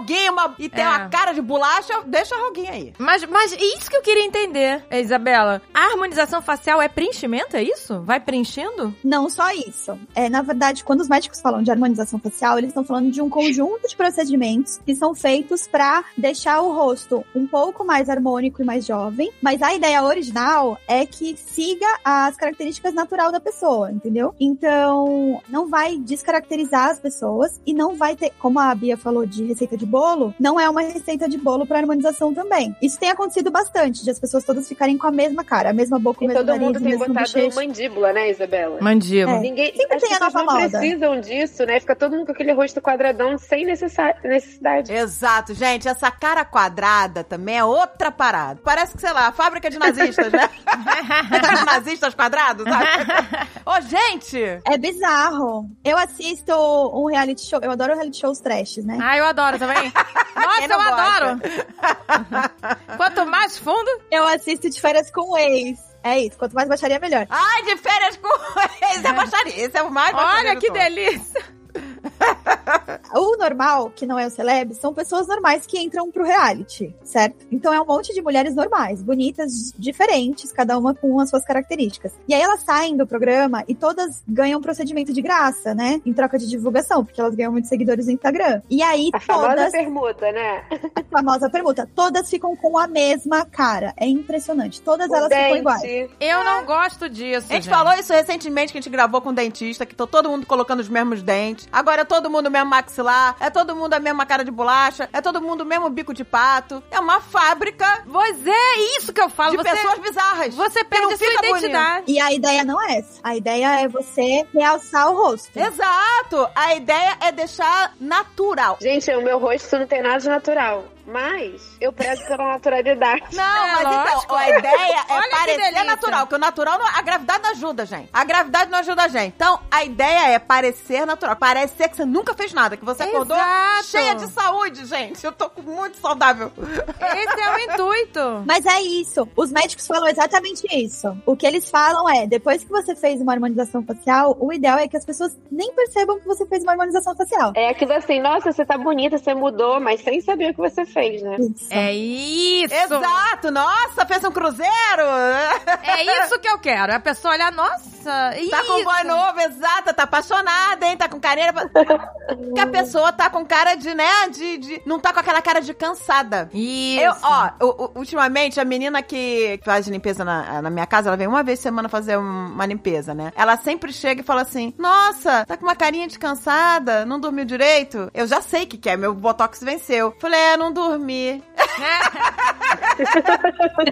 uma ruguinha uma... e tem É. uma cara de bolacha, deixa a ruguinha aí. Mas, mas isso que eu queria entender, Isabela. A harmonização facial é preenchimento, é isso? Vai preenchendo? Não só isso. É, na verdade, quando os médicos falam de harmonização facial, eles estão falando de um conjunto de procedimentos que são feitos pra deixar o rosto um pouco mais harmônico e mais jovem. Mas a ideia original é que siga as características natural da pessoa, entendeu? Então, não vai descaracterizar as pessoas e não vai ter, como a Bia falou de receita de bolo, não é uma receita de bolo pra harmonização também. Isso tem acontecido bastante, de as pessoas todas ficarem com a mesma cara, a mesma boca, o mesmo todo nariz, mundo o tem mesmo botado bochecho. mandíbula, né, Isabela? Mandíbula. É. Ninguém, Sempre as tem a pessoas nova não moda. precisam disso, né? Fica todo mundo com aquele rosto quadradão sem necessidade. Exato, gente. Essa cara quadrada também é outra parada. Parece que, sei lá, a fábrica de nazistas, né? Os nazistas quadrados, sabe? Ô, gente! É bizarro. Eu assisto um reality show, eu adoro reality shows trashes, né? Ah, eu adoro também. Nossa, eu gosta? adoro. Quanto mais fundo, Eu assisto de férias com o ex. É isso, quanto mais baixaria, melhor. Ai, de férias com... Esse é baixaria. Esse é o mais olha que delícia. O normal, que não é o celeb, são pessoas normais que entram pro reality, certo? Então é um monte de mulheres normais, bonitas, diferentes, cada uma com as suas características. E aí elas saem do programa e todas ganham procedimento de graça, né? Em troca de divulgação, porque elas ganham muitos seguidores no Instagram. E aí A famosa todas, permuta, né? a famosa permuta, todas ficam com a mesma cara. É impressionante. Todas O elas ficam dente. iguais. Eu não gosto disso. A gente gente. falou isso recentemente que a gente gravou com um dentista, que tô todo mundo colocando os mesmos dentes. Agora é todo mundo o mesmo maxilar, é todo mundo a mesma cara de bolacha, é todo mundo o mesmo bico de pato. É uma fábrica Pois é, isso que eu falo. de você, pessoas bizarras. você perde não a sua fica bonito. identidade. E a ideia não é essa. A ideia é você realçar o rosto. Exato! A ideia é deixar natural. Gente, o meu rosto não tem nada de natural. Mas eu prezo pela naturalidade. Não, É, mas lógico. então, a ideia é parecer natural, porque o natural, não- a gravidade não ajuda, gente. A gravidade não ajuda a gente. Então, a ideia é parecer natural. Parecer que você nunca fez nada, que você acordou Exato. cheia de saúde, gente. Eu tô muito saudável. Esse é o intuito. Mas é isso. Os médicos falam exatamente isso. O que eles falam é, depois que você fez uma harmonização facial, o ideal é que as pessoas nem percebam que você fez uma harmonização facial. É aquilo assim, nossa, você tá bonita, você mudou, mas sem saber o que você fez, né? Isso. É isso. Exato! Nossa, fez um cruzeiro! É isso que eu quero. A pessoa olhar, nossa, Tá isso. com boy novo, exata, tá apaixonada, hein? Tá com carinha. Que a pessoa tá com cara de, né? De, de- Não tá com aquela cara de cansada. Isso. Eu, ó, ultimamente, a menina que faz limpeza na, na minha casa, ela vem uma vez por semana fazer um- uma limpeza, né? Ela sempre chega e fala assim: Nossa, tá com uma carinha de cansada, não dormiu direito? Eu já sei o que, que é, meu botox venceu. Falei, é, não dormi.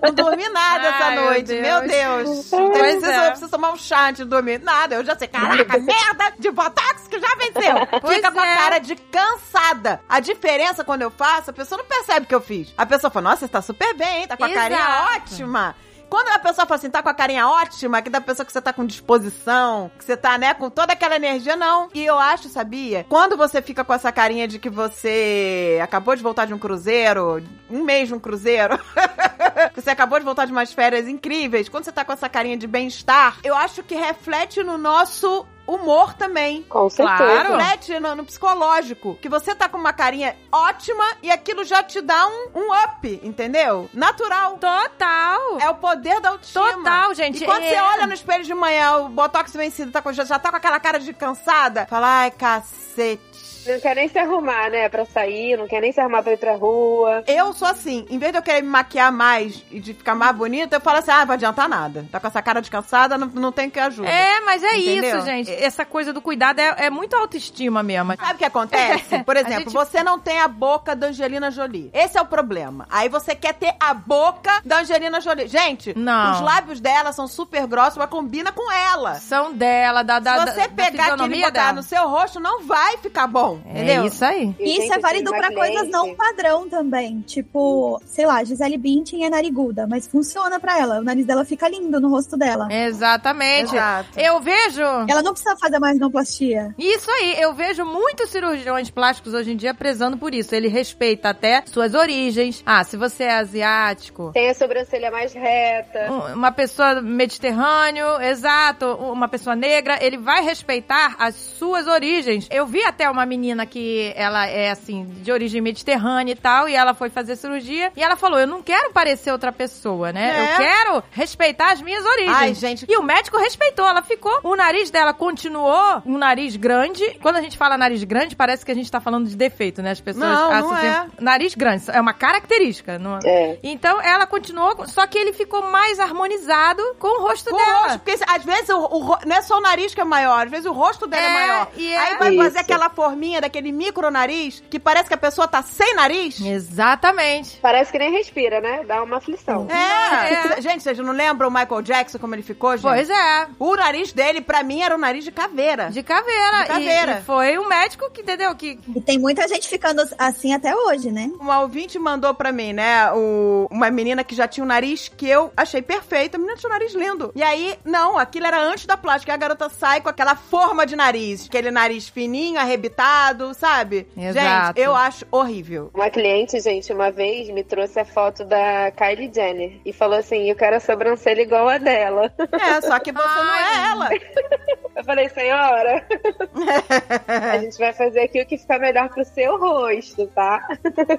Não dormi nada essa Ai, meu noite. Deus. Meu Deus. Preciso, é. eu preciso tomar um chá antes de dormir. Nada, eu já sei. Caraca, merda de botox que já venceu. Pois Fica com a é. cara de cansada. A diferença quando eu faço, a pessoa não percebe que eu fiz. A pessoa fala, nossa, você tá super bem, hein? Tá com a carinha Exato. ótima. Quando a pessoa fala assim, tá com a carinha ótima, que da pessoa que você tá com disposição, que você tá, né, com toda aquela energia, não. E eu acho, sabia? Quando você fica com essa carinha de que você acabou de voltar de um cruzeiro, um mês de um cruzeiro, que você acabou de voltar de umas férias incríveis, quando você tá com essa carinha de bem-estar, eu acho que reflete no nosso humor também. Com certeza. Claro. Reflete no, no psicológico. Que você tá com uma carinha ótima e aquilo já te dá um, um up, entendeu? Natural. Total. É o poder da autoestima. Total, gente. E quando É. você olha no espelho de manhã, o botox vencido tá com, já, já tá com aquela cara de cansada, fala, ai, cacete. Não quer nem se arrumar, né? Pra sair, não quer nem se arrumar pra ir pra rua. Eu sou assim, em vez de eu querer me maquiar mais e de ficar mais bonita, eu falo assim, ah, não vai adiantar nada. Tá com essa cara de cansada, não, não tem que ajuda. É, mas é Entendeu? isso, gente. Essa coisa do cuidado é, é muito autoestima mesmo. Sabe o que acontece? Por exemplo, gente- você não tem a boca da Angelina Jolie. Esse é o problema. Aí você quer ter a boca da Angelina Jolie. Gente, Não. os lábios dela são super grossos, mas combina com ela. São dela, da, da, Se da- você da pegar aquilo e fisionomia botar dela. no seu rosto, não vai ficar bom. Entendeu? É isso aí. E, isso gente, é eu válido uma coisas não padrão também. Tipo, sei lá, Gisele Bündchen é nariguda, mas funciona pra ela. O nariz dela fica lindo no rosto dela. Exatamente. Exato. Eu vejo. Ela não precisa fazer mais noplastia. Isso aí, eu vejo muitos cirurgiões plásticos hoje em dia prezando por isso. Ele respeita até suas origens. Ah, se você é asiático, Tem a sobrancelha mais reta. um- uma pessoa mediterrâneo, exato, uma pessoa negra, ele vai respeitar as suas origens. Eu vi até uma menina que ela é assim, de origem mediterrânea e tal, e ela foi fazer cirurgia e ela falou: "Eu não quero parecer outra pessoa, né? É. Eu quero respeitar as minhas origens". Ai, gente. E o médico respeitou, ela ficou. O nariz dela continuou um nariz grande. Quando a gente fala nariz grande, parece que a gente tá falando de defeito, né? As pessoas Não, não associam- Nariz grande, é uma característica. Não... É. Então ela continuou, só que ele ficou mais harmonizado com o rosto Com o dela. rosto, porque às vezes o, o não é só o nariz que é maior, às vezes o rosto dela é, É, maior. e é- Aí vai fazer aquela forminha daquele micro nariz que parece que a pessoa tá sem nariz. Exatamente. Parece que nem respira, né? Dá uma aflição. É. É. Gente, vocês não lembram o Michael Jackson como ele ficou, gente? Pois é. O nariz dele, pra mim, era um nariz de caveira. De caveira. De caveira. E, e foi o médico que, entendeu? Que E tem muita gente ficando assim até hoje, né? Uma ouvinte mandou pra mim, né? O, uma menina que já tinha um nariz que eu achei perfeito. A menina tinha um nariz lindo. E aí, não, aquilo era antes da plástica. E a garota sai com aquela forma de nariz. Aquele nariz fininho, arrebitado, sabe? Exato. Gente, eu acho horrível. Uma cliente, gente, uma vez me trouxe a foto da Kylie Jenner e falou assim: Eu quero a sobrancelha igual a dela. É, só que você não é ela. Eu falei, senhora, a gente vai fazer aqui o que ficar melhor pro seu rosto, tá?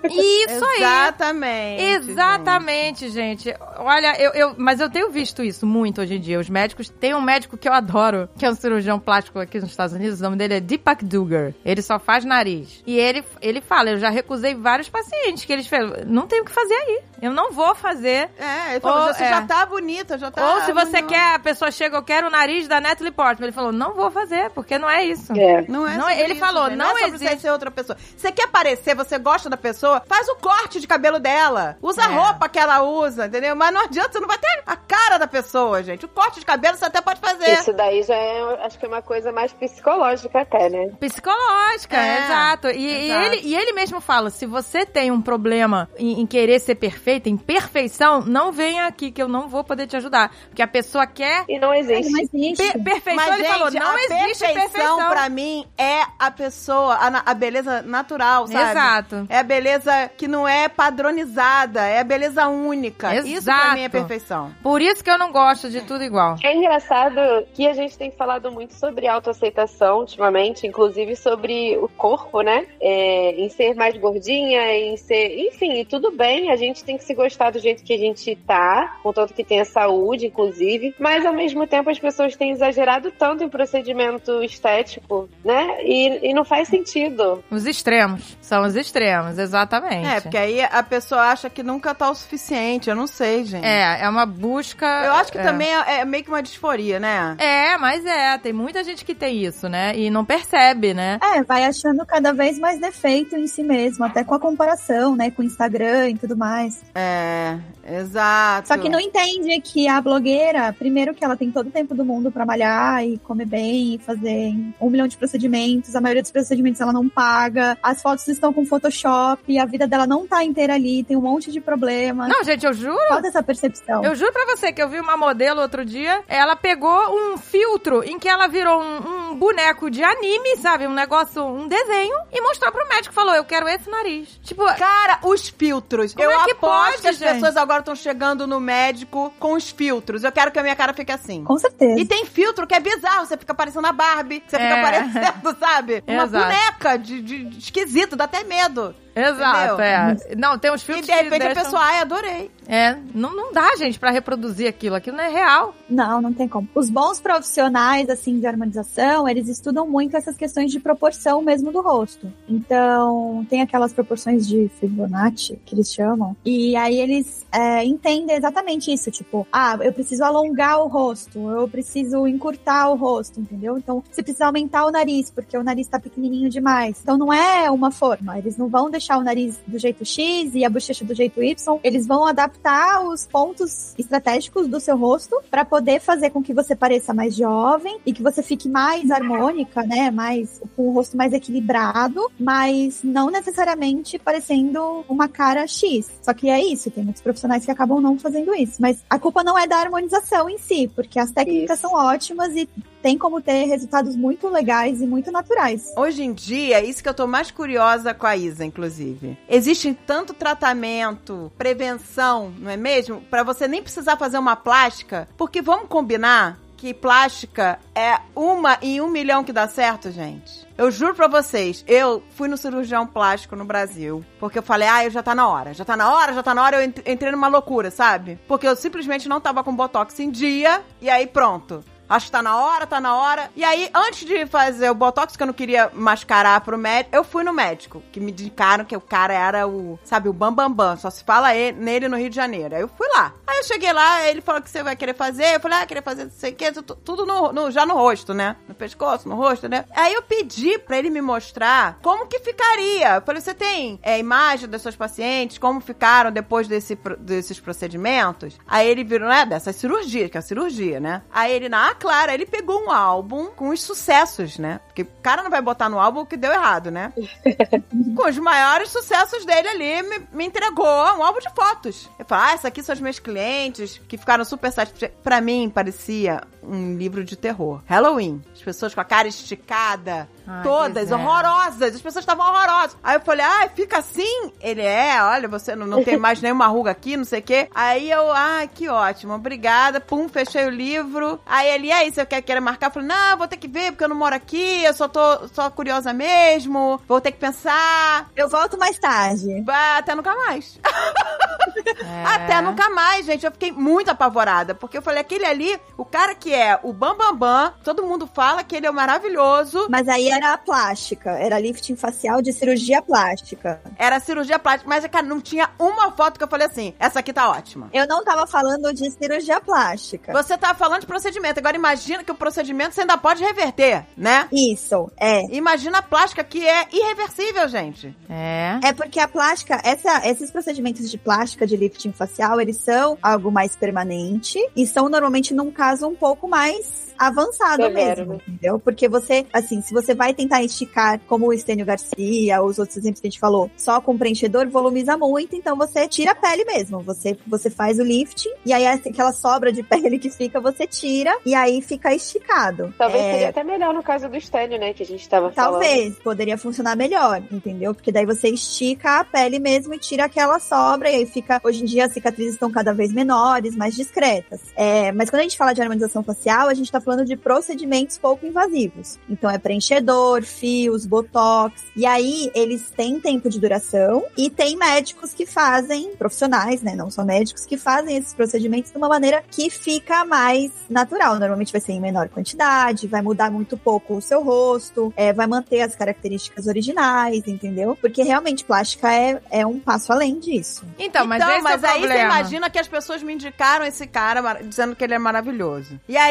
Isso aí. Exatamente. Exatamente, gente. Olha, eu, eu, mas eu tenho visto isso muito hoje em dia. Os médicos, tem um médico que eu adoro, que é um cirurgião plástico aqui nos Estados Unidos, o nome dele é Deepak Dugar. Ele só faz nariz. E ele, ele fala, eu já recusei vários pacientes que eles falam, não tem o que fazer aí. Eu não vou fazer. É, ele falou, Ou, você é. já tá bonita, já tá... Ou se você não- quer, a pessoa chega, eu quero o nariz da Natalie Portman. Ele falou, não vou fazer, porque não é isso. É. Não é Não, sobre ele isso, falou, gente. não é sobre você existe- ser outra pessoa. Você quer aparecer, você gosta da pessoa, faz o corte de cabelo dela. Usa a É. roupa que ela usa, entendeu? Mas não adianta, você não vai ter a cara da pessoa, gente. O corte de cabelo você até pode fazer. Isso daí já é, acho que é uma coisa mais psicológica até, né? Psicológica, É, exato. E, e exato. ele, e ele mesmo fala: se você tem um problema em, em querer ser perfeita, em perfeição, não venha aqui que eu não vou poder te ajudar. Porque a pessoa quer E não existe. Não existe. per- perfeição. Mas, ele falou: gente, não a existe perfeição. pra mim é a pessoa, a, a beleza natural, sabe? Exato. É a beleza que não é padronizada, é a beleza única. Isso pra mim é Exato. perfeição. Por isso que eu não gosto de tudo igual. É engraçado que a gente tem falado muito sobre autoaceitação ultimamente, inclusive sobre o corpo, né? É, em ser mais gordinha, em ser. Enfim, tudo bem, a gente tem que se gostar do jeito que a gente tá, contanto que tenha saúde, inclusive. Mas ao mesmo tempo as pessoas têm exagerado tanto em procedimento estético, né? E, e não faz sentido. Os extremos. São os extremos, exatamente. É, porque aí a pessoa acha que nunca tá o suficiente. Eu não sei, gente. É, é uma busca. Eu acho que é. também é, é meio que uma disforia, né? É, mas é, tem muita gente que tem isso, né? E não percebe, né? É, vai achando cada vez mais defeito em si mesmo, até com a comparação, né, com o Instagram e tudo mais. É, exato. Só que não entende que a blogueira, primeiro que ela tem todo o tempo do mundo pra malhar e comer bem e fazer um milhão de procedimentos, a maioria dos procedimentos ela não paga, as fotos estão com Photoshop, a vida dela não tá inteira ali, tem um monte de problema. Não, gente, eu juro. Falta essa percepção. Eu juro pra você que eu vi uma modelo outro dia, ela pegou um filtro em que ela virou um, um boneco de anime, sabe? Um negócio, um desenho, e mostrou pro médico e falou: Eu quero esse nariz. Tipo, Cara, os filtros. Como eu é que aposto pode, que as gente? pessoas agora estão chegando no médico com os filtros. Eu quero que a minha cara fique assim. Com certeza. E tem filtro que é bizarro. Você fica parecendo a Barbie. Você fica É. parecendo, sabe? Uma Exato. boneca de, de- de esquisito. Dá até medo. Exato, Entendeu? é. Não, tem uns E filtros de repente que a deixam... pessoa, ai, adorei. É, não, não dá, gente, pra reproduzir aquilo. Aquilo não é real. Não, não tem como. Os bons profissionais, assim, de harmonização, eles estudam muito essas questões de proporção mesmo do rosto. Então, tem aquelas proporções de Fibonacci, que eles chamam. E aí eles é, entendem exatamente isso. Tipo, ah, eu preciso alongar o rosto, eu preciso encurtar o rosto, entendeu? Então, você precisa aumentar o nariz, porque o nariz tá pequenininho demais. Então, não é uma forma. Eles não vão deixar o nariz do jeito X e a bochecha do jeito Y. Eles vão adaptar os pontos estratégicos do seu rosto para poder fazer com que você pareça mais jovem e que você fique mais harmônica, né? Mais com o rosto mais equilibrado, mas não necessariamente parecendo uma cara X. Só que é isso, tem muitos profissionais que acabam não fazendo isso. Mas a culpa não é da harmonização em si, porque as técnicas Isso. são ótimas e tem como ter resultados muito legais e muito naturais. Hoje em dia, isso que eu tô mais curiosa com a Isa, inclusive. Existe tanto tratamento, prevenção, não é mesmo? Pra você nem precisar fazer uma plástica, porque vamos combinar que plástica é uma em um milhão que dá certo, gente. Eu juro pra vocês, eu fui no cirurgião plástico no Brasil, porque eu falei, ah, eu já tá na hora, já tá na hora, já tá na hora, eu ent- entrei numa loucura, sabe? Porque eu simplesmente não tava com botox em dia, e aí pronto. Acho que tá na hora, tá na hora. E aí, antes de fazer o Botox, que eu não queria mascarar pro médico, eu fui no médico, que me indicaram que o cara era o, sabe, o Bambambam. Bam, Bam, só se fala ele, nele no Rio de Janeiro. Aí eu fui lá. Aí eu cheguei lá, ele falou que você vai querer fazer. Eu falei, ah, querer fazer não sei o quê, tu- tudo no, no- já no rosto, né? No pescoço, no rosto, né? Aí eu pedi pra ele me mostrar como que ficaria. Eu falei, você tem é, imagem das suas pacientes, como ficaram depois desse, desses procedimentos? Aí ele virou, né, dessas cirurgias, que é a cirurgia, né? Aí ele, ah, claro, aí ele pegou um álbum com os sucessos, né? Porque o cara não vai botar no álbum o que deu errado, né? com os maiores sucessos dele ali, me, me entregou um álbum de fotos. Eu falei, ah, essa aqui são os meus clientes que ficaram super satisfeitos. Pra mim, parecia um livro de terror. Halloween. As pessoas com a cara esticada, Ai, todas é. horrorosas. As pessoas estavam horrorosas. Aí eu falei, ah, fica assim? Ele é, olha, você não, não tem mais nenhuma ruga aqui, não sei o quê. Aí eu, ah, que ótimo, obrigada. Pum, fechei o livro. Aí ele, e aí, você quer, quer marcar? Eu falei, não, vou ter que ver, porque eu não moro aqui, eu só tô só curiosa mesmo. Vou ter que pensar. Eu volto mais tarde. Até nunca mais. É. Até nunca mais, gente. Eu fiquei muito apavorada. Porque eu falei, aquele ali, o cara que é o Bambambam, Bam, Bam, todo mundo fala que ele é maravilhoso. Mas aí era a plástica, era lifting facial de cirurgia plástica. Era cirurgia plástica, mas, cara, não tinha uma foto que eu falei assim, essa aqui tá ótima. Eu não tava falando de cirurgia plástica. Você tava falando de procedimento. Agora imagina que o procedimento você ainda pode reverter, né? Isso, é. Imagina a plástica que é irreversível, gente. É. É porque a plástica, essa- esses procedimentos de plástica de lifting facial, eles são algo mais permanente e são normalmente num caso um pouco mais avançado Severo, mesmo, né? entendeu? Porque você, assim, se você vai tentar esticar, como o Estênio Garcia, os outros exemplos que a gente falou, só com preenchedor, volumiza muito, então você tira a pele mesmo. Você, você faz o lifting e aí aquela sobra de pele que fica, você tira e aí fica esticado. Talvez É, seria até melhor no caso do Stênio, né? Que a gente tava falando. Talvez, poderia funcionar melhor, entendeu? Porque daí você estica a pele mesmo e tira aquela sobra, e aí fica. Hoje em dia as cicatrizes estão cada vez menores, mais discretas. É, mas quando a gente fala de harmonização facial, a gente tá falando de procedimentos pouco invasivos. Então é preenchedor, fios, botox. E aí eles têm tempo de duração e tem médicos que fazem, profissionais, né? Não só médicos, que fazem esses procedimentos de uma maneira que fica mais natural. Normalmente vai ser em menor quantidade, vai mudar muito pouco o seu rosto, é, vai manter as características originais, entendeu? Porque realmente plástica é, é um passo além disso. Então, mas então, esse mas é o aí você problema. imagina que as pessoas me indicaram esse cara dizendo que ele é maravilhoso. E aí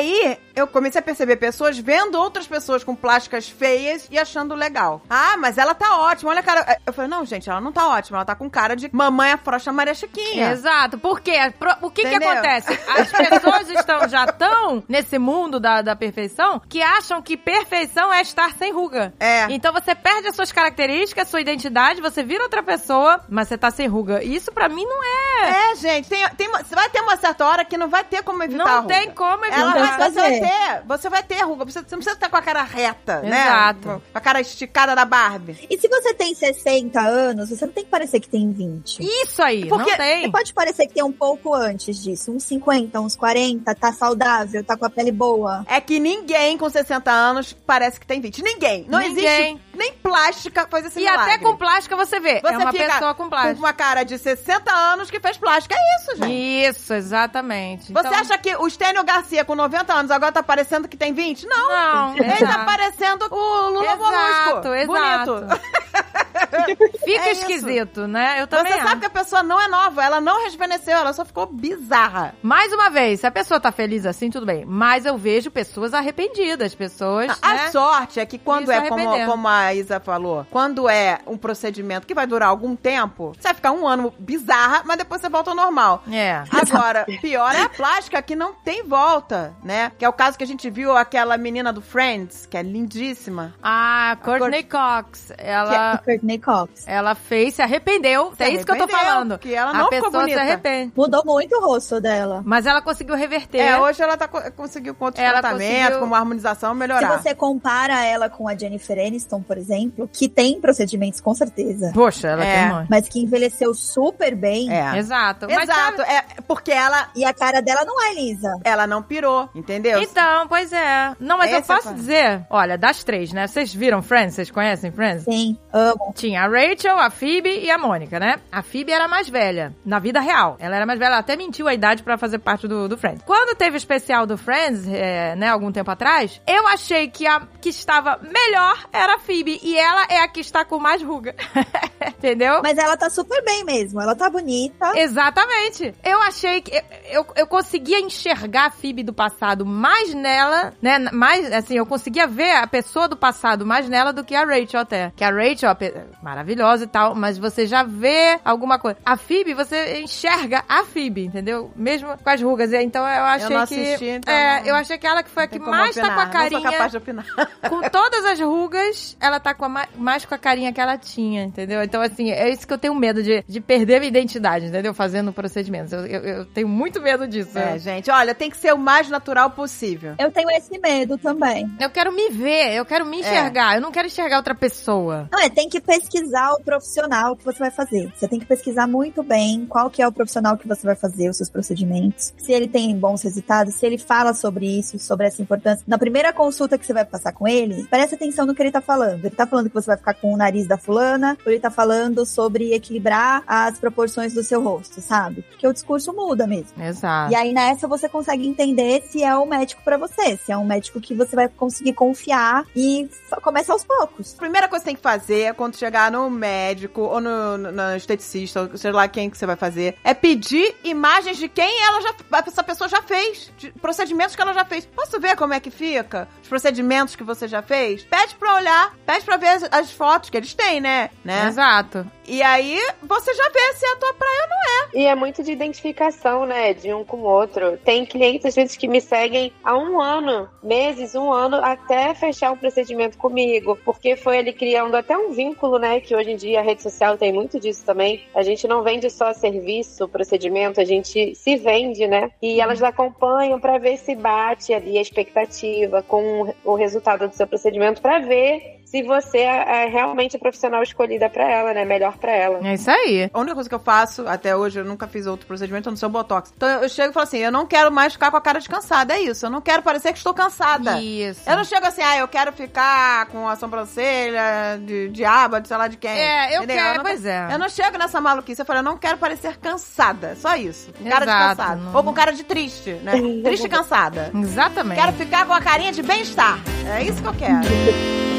eu comecei a perceber pessoas vendo outras pessoas com plásticas feias e achando legal. Ah, mas ela tá ótima, olha a cara. Eu falei, não, gente, ela não tá ótima, ela tá com cara de mamãe afrocha Maria Chiquinha. Exato. Por quê? Pro- O que que Entendeu? acontece? As pessoas estão, já estão nesse mundo da, da perfeição que acham que perfeição é estar sem ruga. É. Então você perde as suas características, sua identidade, você vira outra pessoa, mas você tá sem ruga. Isso pra mim não é. É, gente, tem, tem vai ter uma certa hora que não vai ter como evitar Não tem como evitar. Ela o que você vai fazer. ter, você vai ter ruga. Você, você não precisa estar com a cara reta, né? Exato. Com a cara esticada da Barbie. E se você tem 60 anos, você não tem que parecer que tem 20. Isso aí, Porque não tem. Você pode parecer que tem um pouco antes disso, uns 50, uns 40, tá saudável, tá com a pele boa. É que ninguém com 60 anos parece que tem 20. Ninguém. Não Ninguém. existe nem plástica faz esse E milagre. até com plástica você vê. Você é uma fica pessoa com plástica. uma cara de 60 anos que fez plástica. É isso, gente. Isso, exatamente. Você Então- acha que o Stênio Garcia com 90 anos agora tá parecendo que tem 20? Não. Não, Ele exato. tá parecendo o Lula Exato, Molusco. exato. Bonito. Fica É isso. esquisito, né? Eu também Você acho. sabe que a pessoa não é nova, ela não rejuvenesceu, ela só ficou bizarra. Mais uma vez, se a pessoa tá feliz assim, tudo bem. Mas eu vejo pessoas arrependidas, pessoas. A né? sorte é que quando Isso é, como, como a Isa falou, quando é um procedimento que vai durar algum tempo, você vai ficar um ano bizarra, mas depois você volta ao normal. É. Agora, pior é a plástica que não tem volta, né? Que é o caso que a gente viu aquela menina do Friends, que é lindíssima. A Courtney Cox, ela, O Courtney Cox. ela fez, se arrependeu. Se é isso que eu tô falando. que ela a não ficou pessoa bonita. se arrepende. Mudou muito o rosto dela. Mas ela conseguiu reverter. É, hoje ela tá, co- conseguiu com outros Ela tratamentos, conseguiu- com uma harmonização, melhorar. Se você compara ela com a Jennifer Aniston, por exemplo, que tem procedimentos com certeza, Poxa, ela É. tem mãe. mas que envelheceu super bem. É. Exato. Mas Exato, sabe- é porque ela, E a cara dela não é lisa. ela não pirou, entendeu? Então, pois é. Não, mas eu Esse é posso ponto. dizer, olha, das três, né? Vocês viram Friends? Vocês conhecem Friends? Sim, amo. Tinha a Rachel, a Phoebe e a Mônica, né? A Phoebe era mais velha, na vida real. Ela era mais velha, ela até mentiu a idade pra fazer parte do, do Friends. Quando teve o especial do Friends, é, né, algum tempo atrás, eu achei que a que estava melhor era a Phoebe. E ela é a que está com mais ruga. Entendeu? Mas ela tá super bem mesmo. Ela tá bonita. Exatamente. Eu achei que. Eu, eu conseguia enxergar a Phoebe do passado mais nela, né? Mais, assim, eu conseguia ver a pessoa do passado mais nela do que a Rachel até. Que a Rachel, a pe- maravilhosa e tal, mas você já vê alguma coisa. A Phoebe, você enxerga a Phoebe, entendeu? Mesmo com as rugas. Então eu achei não que. assisti, então é, não- eu achei que ela que foi a que mais tá com a opinar. Não carinha. sou capaz de opinar. Com todas as rugas, ela tá com a ma- mais com a carinha que ela tinha, entendeu? Então, assim, é isso que eu tenho medo de, de perder a minha identidade, entendeu? Fazendo procedimentos. Eu, eu, eu tenho muito medo disso. É, gente, olha, tem que ser o mais natural possível. Eu tenho esse medo também. Eu quero me ver, eu quero me enxergar. Eu não quero enxergar outra pessoa. Não, é, tem que pesquisar o profissional que você vai fazer. Você tem que pesquisar muito bem qual que é o profissional que você vai fazer os seus procedimentos, se ele tem bons resultados, se ele fala sobre isso, sobre essa importância. Na primeira consulta que você vai passar com ele, preste atenção no que ele tá falando. Ele tá falando que você vai ficar com o nariz da fulana, ou ele tá falando sobre equilibrar as proporções do seu rosto, sabe? Porque o discurso muda mesmo. Exato. E aí nessa você consegue entender se é o médico pra você, se é um médico que você vai conseguir confiar e começa aos poucos. A primeira coisa que você tem que fazer é quando chegar no médico ou no, no, no esteticista, ou seja lá quem que você vai fazer, é pedir imagens de quem ela já, essa pessoa já fez, de procedimentos que ela já fez. Posso ver como é que fica? Os procedimentos que você já fez? Pede pra olhar, pede pra ver as, as fotos que eles têm, né? né? Exato. E aí você já vê se é a tua praia ou não é. E é muito de identificação, né? De um com o outro. Tem clientes, às vezes, que me seguem há um ano, meses, um ano, até fechar um procedimento comigo. Porque foi ali criando até um vínculo, né? Que hoje em dia a rede social tem muito disso também. A gente não vende só serviço, procedimento, a gente se vende, né? E elas acompanham para ver se bate ali a expectativa com o resultado do seu procedimento, para ver se você é é realmente a profissional escolhida para ela, né? Melhor para ela. É isso aí. A única coisa que eu faço, até hoje, eu nunca fiz outro procedimento, eu não sou botox. Então eu chego e falo assim: eu não quero mais ficar com a cara de cansada, é isso. Eu não quero parecer que estou cansada. Isso. Eu não chego assim, ah, eu quero ficar com a sobrancelha de, de aba, de sei lá de quem. É, eu Entendeu? quero, não pois é. Eu não chego nessa maluquice. Eu falo, eu não quero parecer cansada. Só isso. Com cara Exato, de cansada. não- Ou com cara de triste, né? triste e cansada. Exatamente. Quero ficar com a carinha de bem-estar. É isso que eu quero.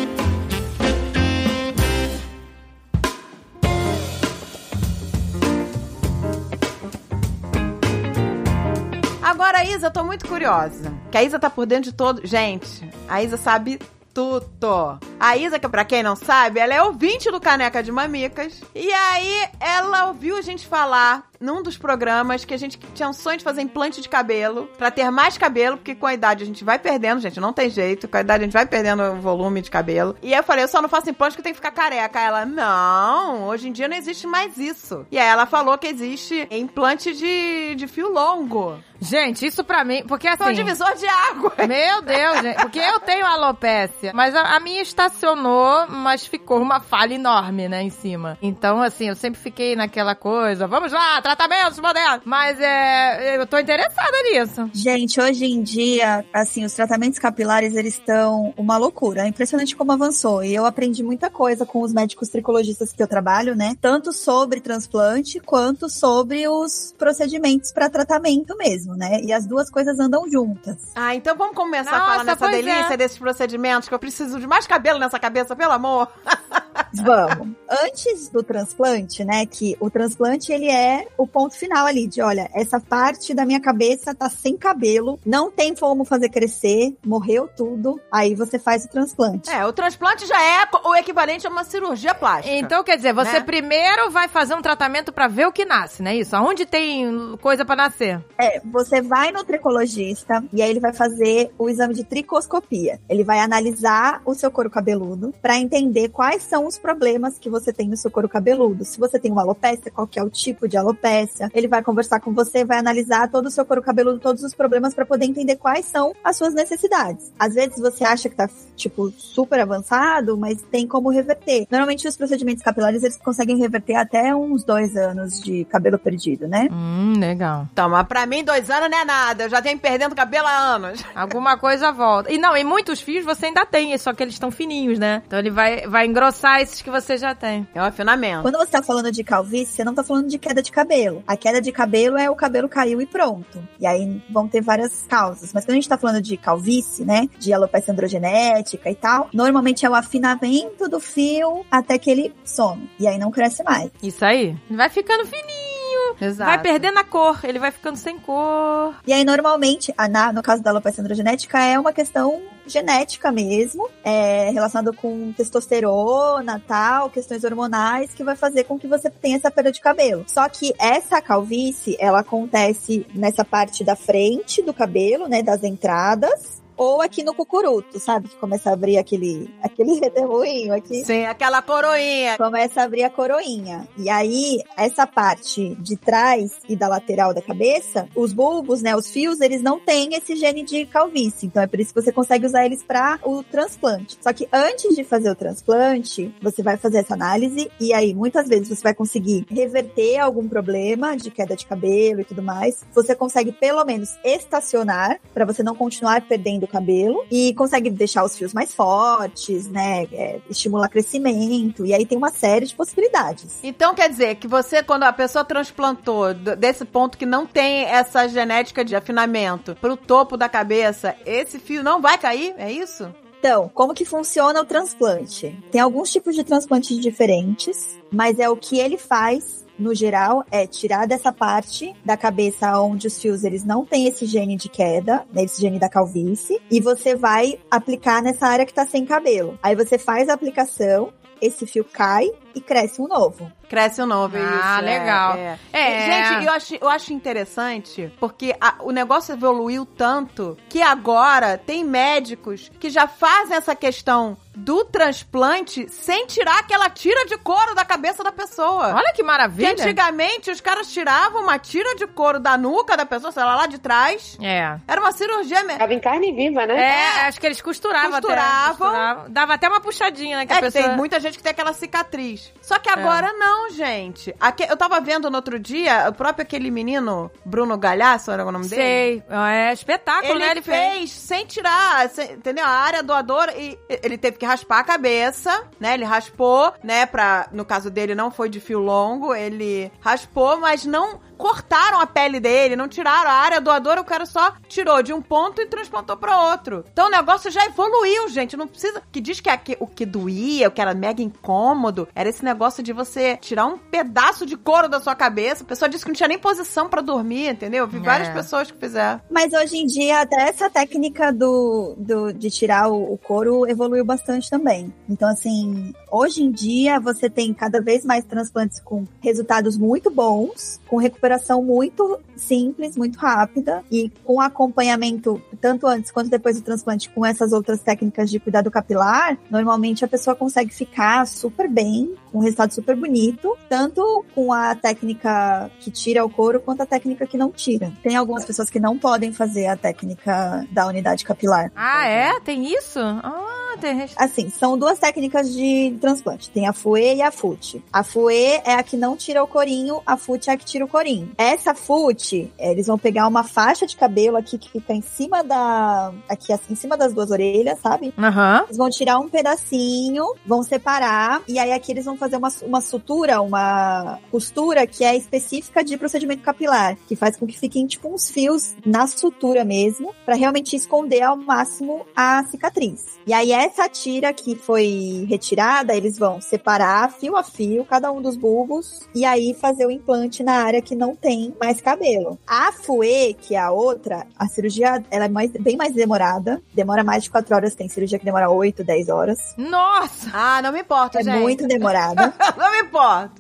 Agora, Isa, eu tô muito curiosa. Que a Isa tá por dentro de todo. Gente, a Isa sabe tudo. A Isa, que pra quem não sabe, ela é ouvinte do Caneca de Mamicas. E aí, ela ouviu a gente falar num dos programas que a gente tinha um sonho de fazer implante de cabelo pra ter mais cabelo, porque com a idade a gente vai perdendo, gente, não tem jeito. Com a idade a gente vai perdendo o volume de cabelo. E aí eu falei, eu só não faço implante porque eu tenho que ficar careca. Aí ela, não, hoje em dia não existe mais isso. E aí ela falou que existe implante de, de fio longo. Gente, isso pra mim, porque É um assim... divisor de água. Meu Deus, gente. Porque eu tenho alopécia, mas a, a minha estacionou, mas ficou uma falha enorme, né, em cima. Então, assim, eu sempre fiquei naquela coisa, vamos lá, tratamentos modernos. Mas é, eu tô interessada nisso. Gente, hoje em dia, assim, os tratamentos capilares, eles estão uma loucura. É impressionante como avançou. E eu aprendi muita coisa com os médicos tricologistas que eu trabalho, né? Tanto sobre transplante, quanto sobre os procedimentos para tratamento mesmo, né? E as duas coisas andam juntas. Ah, então vamos começar a Nossa, falar nessa pois delícia é. desses procedimentos, que eu preciso de mais cabelo nessa cabeça, pelo amor. Vamos. Antes do transplante, né? Que o transplante ele é o ponto final ali de, olha, essa parte da minha cabeça tá sem cabelo, não tem como fazer crescer, morreu tudo. Aí você faz o transplante. É, o transplante já é o equivalente a uma cirurgia plástica. Então, quer dizer, você Né? primeiro vai fazer um tratamento pra ver o que nasce, não é isso? Aonde tem coisa pra nascer? É, você vai no tricologista e aí ele vai fazer o exame de tricoscopia. Ele vai analisar o seu couro cabeludo para entender quais são os problemas que você tem no seu couro cabeludo. Se você tem uma alopécia, qual que é o tipo de alopécia. Ele vai conversar com você, vai analisar todo o seu couro cabeludo, todos os problemas para poder entender quais são as suas necessidades. Às vezes você acha que tá tipo super avançado, mas tem como reverter. Normalmente os procedimentos capilares eles conseguem reverter até uns dois anos de cabelo perdido, né? Hum, legal. Então, mas pra mim, dois anos não é nada. Eu já tenho perdendo cabelo há anos. Alguma coisa volta. E não, em muitos fios você ainda tem, só que eles estão fininhos, né? Então ele vai, vai engrossar esses que você já tem. tem. É um afinamento. Quando você tá falando de calvície, você não tá falando de queda de cabelo. A queda de cabelo é o cabelo caiu e pronto. E aí vão ter várias causas. Mas quando a gente tá falando de calvície, né? De alopecia androgenética e tal, normalmente é o afinamento do fio até que ele some. E aí não cresce mais. Isso aí. Vai ficando fininho. Exato. Vai perdendo a cor. Ele vai ficando sem cor. E aí, normalmente, a- na- no caso da alopecia androgenética, é uma questão genética mesmo, é, relacionado com testosterona, tal, questões hormonais, que vai fazer com que você tenha essa perda de cabelo. Só que essa calvície, ela acontece nessa parte da frente do cabelo, né, das entradas, ou aqui no cucuruto, sabe? Que começa a abrir aquele, aquele redemoinho aqui. Sim, aquela coroinha. Começa a abrir a coroinha. E aí, essa parte de trás e da lateral da cabeça, os bulbos, né, os fios, eles não têm esse gene de calvície. Então é por isso que você consegue usar eles para o transplante. Só que antes de fazer o transplante, você vai fazer essa análise e aí muitas vezes você vai conseguir reverter algum problema de queda de cabelo e tudo mais. Você consegue pelo menos estacionar para você não continuar perdendo o cabelo e consegue deixar os fios mais fortes, né, é, estimular crescimento e aí tem uma série de possibilidades. Então quer dizer que você, quando a pessoa transplantou desse ponto que não tem essa genética de afinamento pro topo da cabeça, esse fio não vai cair? É isso? Então, como que funciona o transplante? Tem alguns tipos de transplantes diferentes, mas é o que ele faz no geral é tirar dessa parte da cabeça onde os fios eles não têm esse gene de queda, né, esse gene da calvície, e você vai aplicar nessa área que tá sem cabelo. Aí você faz a aplicação, esse fio cai e cresce um novo. Cresce um novo, Ah, isso. é, legal. É, É. Gente, eu acho, eu acho interessante porque a- o negócio evoluiu tanto que agora tem médicos que já fazem essa questão do transplante sem tirar aquela tira de couro da cabeça da pessoa. Olha que Que maravilha. antigamente os caras tiravam uma tira de couro da nuca da pessoa, sei lá, lá de trás. É. Era uma cirurgia mesmo. Tava em carne viva, né? É, acho que eles costuravam, Costuravam. até. Costuravam. Dava até uma puxadinha, né? Que É a que pessoa... tem muita gente que tem aquela cicatriz. Só que agora não, gente. Aque- eu tava vendo no outro dia, o próprio aquele menino, Bruno Galhaço, era o nome dele? Sei. É espetáculo, Ele, né? Ele fez. fez sem tirar, sem- entendeu? A área doadora e ele teve que raspar a cabeça, né? Ele raspou, né? Pra, no caso dele não foi de fio longo, ele raspou, mas não cortaram a pele dele, não tiraram a área doadora, o cara só tirou de um ponto e transplantou pra outro. Então o negócio já evoluiu, gente, não precisa que diz que, aque- o que doía, o que era mega incômodo, era esse negócio de você tirar um pedaço de couro da sua cabeça. A pessoa disse que não tinha nem posição pra dormir, entendeu? Eu vi É. várias pessoas que fizeram. Mas hoje em dia, até essa técnica do, do, de tirar o, o couro evoluiu bastante também. Então, assim, hoje em dia você tem cada vez mais transplantes com resultados muito bons, com recuperação muito simples, muito rápida e com acompanhamento tanto antes quanto depois do transplante com essas outras técnicas de cuidado capilar, normalmente a pessoa consegue ficar super bem, com um resultado super bonito, tanto com a técnica que tira o couro quanto a técnica que não tira. Tem algumas pessoas que não podem fazer a técnica da unidade capilar. Ah, é? Tem isso? Ah, tem... Assim, são duas técnicas de transplante. Tem a FUE e a FUT. A FUE é a que não tira o corinho, a FUT é a que tira o corinho. Essa FUT, eh, eles vão pegar uma faixa de cabelo aqui que fica em cima da. aqui assim, em cima das duas orelhas, sabe? Aham. Eles vão tirar um pedacinho, vão separar, e aí aqui eles vão fazer uma, uma sutura, uma costura que é específica de procedimento capilar, que faz com que fiquem tipo uns fios na sutura mesmo, pra realmente esconder ao máximo a cicatriz. E aí essa tira que foi retirada, eles vão separar fio a fio cada um dos bulbos e aí fazer o implante na área que não tem mais cabelo. A FUE, que é a outra, a cirurgia ela é mais, bem mais demorada, demora mais de 4 horas, tem cirurgia que demora 8, 10 horas. Nossa! Ah, não me importa, É gente. muito demorada. não me importa.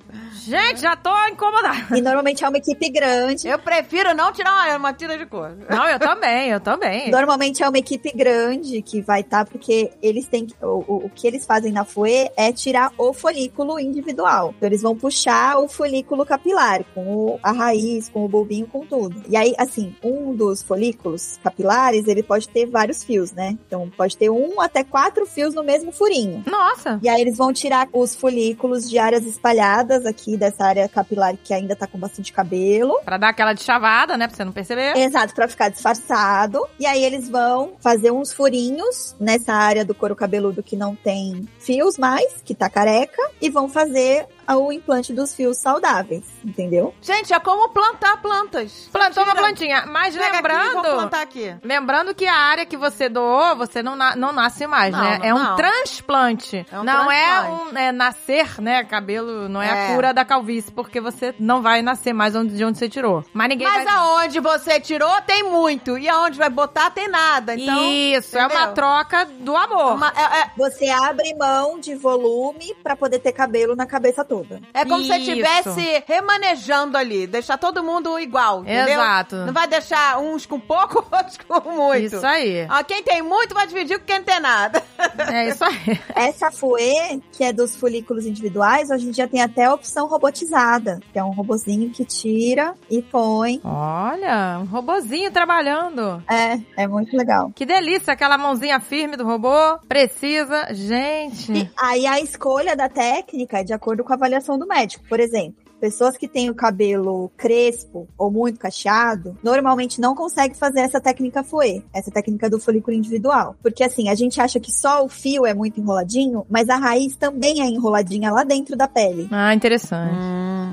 Gente, já tô incomodada. e normalmente é uma equipe grande. Eu prefiro não tirar uma, uma tira de cor. Não, eu também, eu também. Normalmente é uma equipe grande que vai estar, porque eles têm que. O, o, que eles fazem na FUE é tirar o folículo individual. Então eles vão puxar o folículo capilar, com o- a raiz, com o bulbinho, com tudo. E aí, assim, um dos folículos capilares, ele pode ter vários fios, né? Então pode ter um até quatro fios no mesmo furinho. Nossa. E aí eles vão tirar os folículos de áreas espalhadas aqui dessa área capilar que ainda tá com bastante cabelo. Pra dar aquela de chavada, né? Pra você não perceber. Exato, pra ficar disfarçado. E aí eles vão fazer uns furinhos nessa área do couro cabeludo que não tem fios mais, que tá careca, e vão fazer o implante dos fios saudáveis, entendeu? Gente, é como plantar plantas. Plantou uma plantinha. Mas Pega aqui, lembrando. vou plantar aqui. Lembrando que a área que você doou, você não, na- não nasce mais, Não, né? não, é um não. transplante. É um não é transplante. um é, nascer, né? Cabelo não é, É. a cura da calvície, porque você não vai nascer mais onde, de onde você tirou. Mas ninguém Mas vai... aonde você tirou, tem muito. E aonde vai botar, tem nada. Então, Isso, é uma entendeu? troca do amor. Uma- é, é- Você abre mão de volume pra poder ter cabelo na cabeça toda. É como se você Isso. estivesse remanejando ali. Deixar todo mundo igual, entendeu? Exato. Não vai deixar uns com pouco, outros com muito. Isso aí. Ó, quem tem muito vai dividir com quem não tem nada. É isso aí. Essa FUE, que é dos folículos individuais, hoje em dia tem até a opção robotizada, que é um robozinho que tira e põe. Olha, um robozinho trabalhando. É, é muito legal. Que delícia, aquela mãozinha firme do robô. Precisa. Gente. E aí a escolha da técnica é de acordo com a avaliação do médico. Por exemplo, pessoas que têm o cabelo crespo ou muito cacheado, normalmente não conseguem fazer essa técnica FUE, essa técnica do folículo individual. Porque assim, a gente acha que só o fio é muito enroladinho, mas a raiz também é enroladinha lá dentro da pele. Ah, interessante.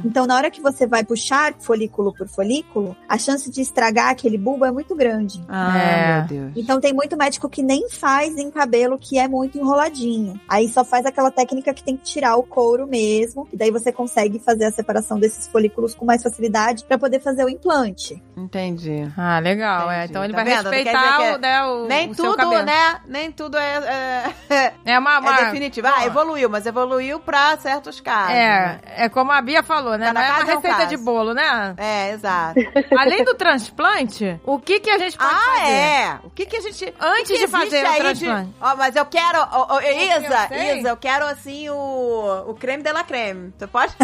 Então, na hora que você vai puxar folículo por folículo, a chance de estragar aquele bulbo é muito grande. Ah, É. meu Deus. Então tem muito médico que nem faz em cabelo que é muito enroladinho. Aí só faz aquela técnica que tem que tirar o couro mesmo, e daí você consegue fazer a separação desses folículos com mais facilidade pra poder fazer o implante. Entendi. Ah, legal, é. Entendi. Então ele Tá vai vendo? Respeitar que o, né, o, Nem o seu tudo, cabelo. né? Nem tudo é, é, É uma, uma é definitivo. Ah, evoluiu, mas evoluiu pra certos casos. É, é como a Bia falou, né? Cada Não é uma é um receita de bolo, né? É, exato. Além do transplante, o que que a gente pode ah, fazer? é. O que que a gente... Antes o que de fazer o aí transplante. Ó, mas eu quero... ó, ó, Isa, eu. Isa, eu quero, assim, o, o creme de la creme. Você pode?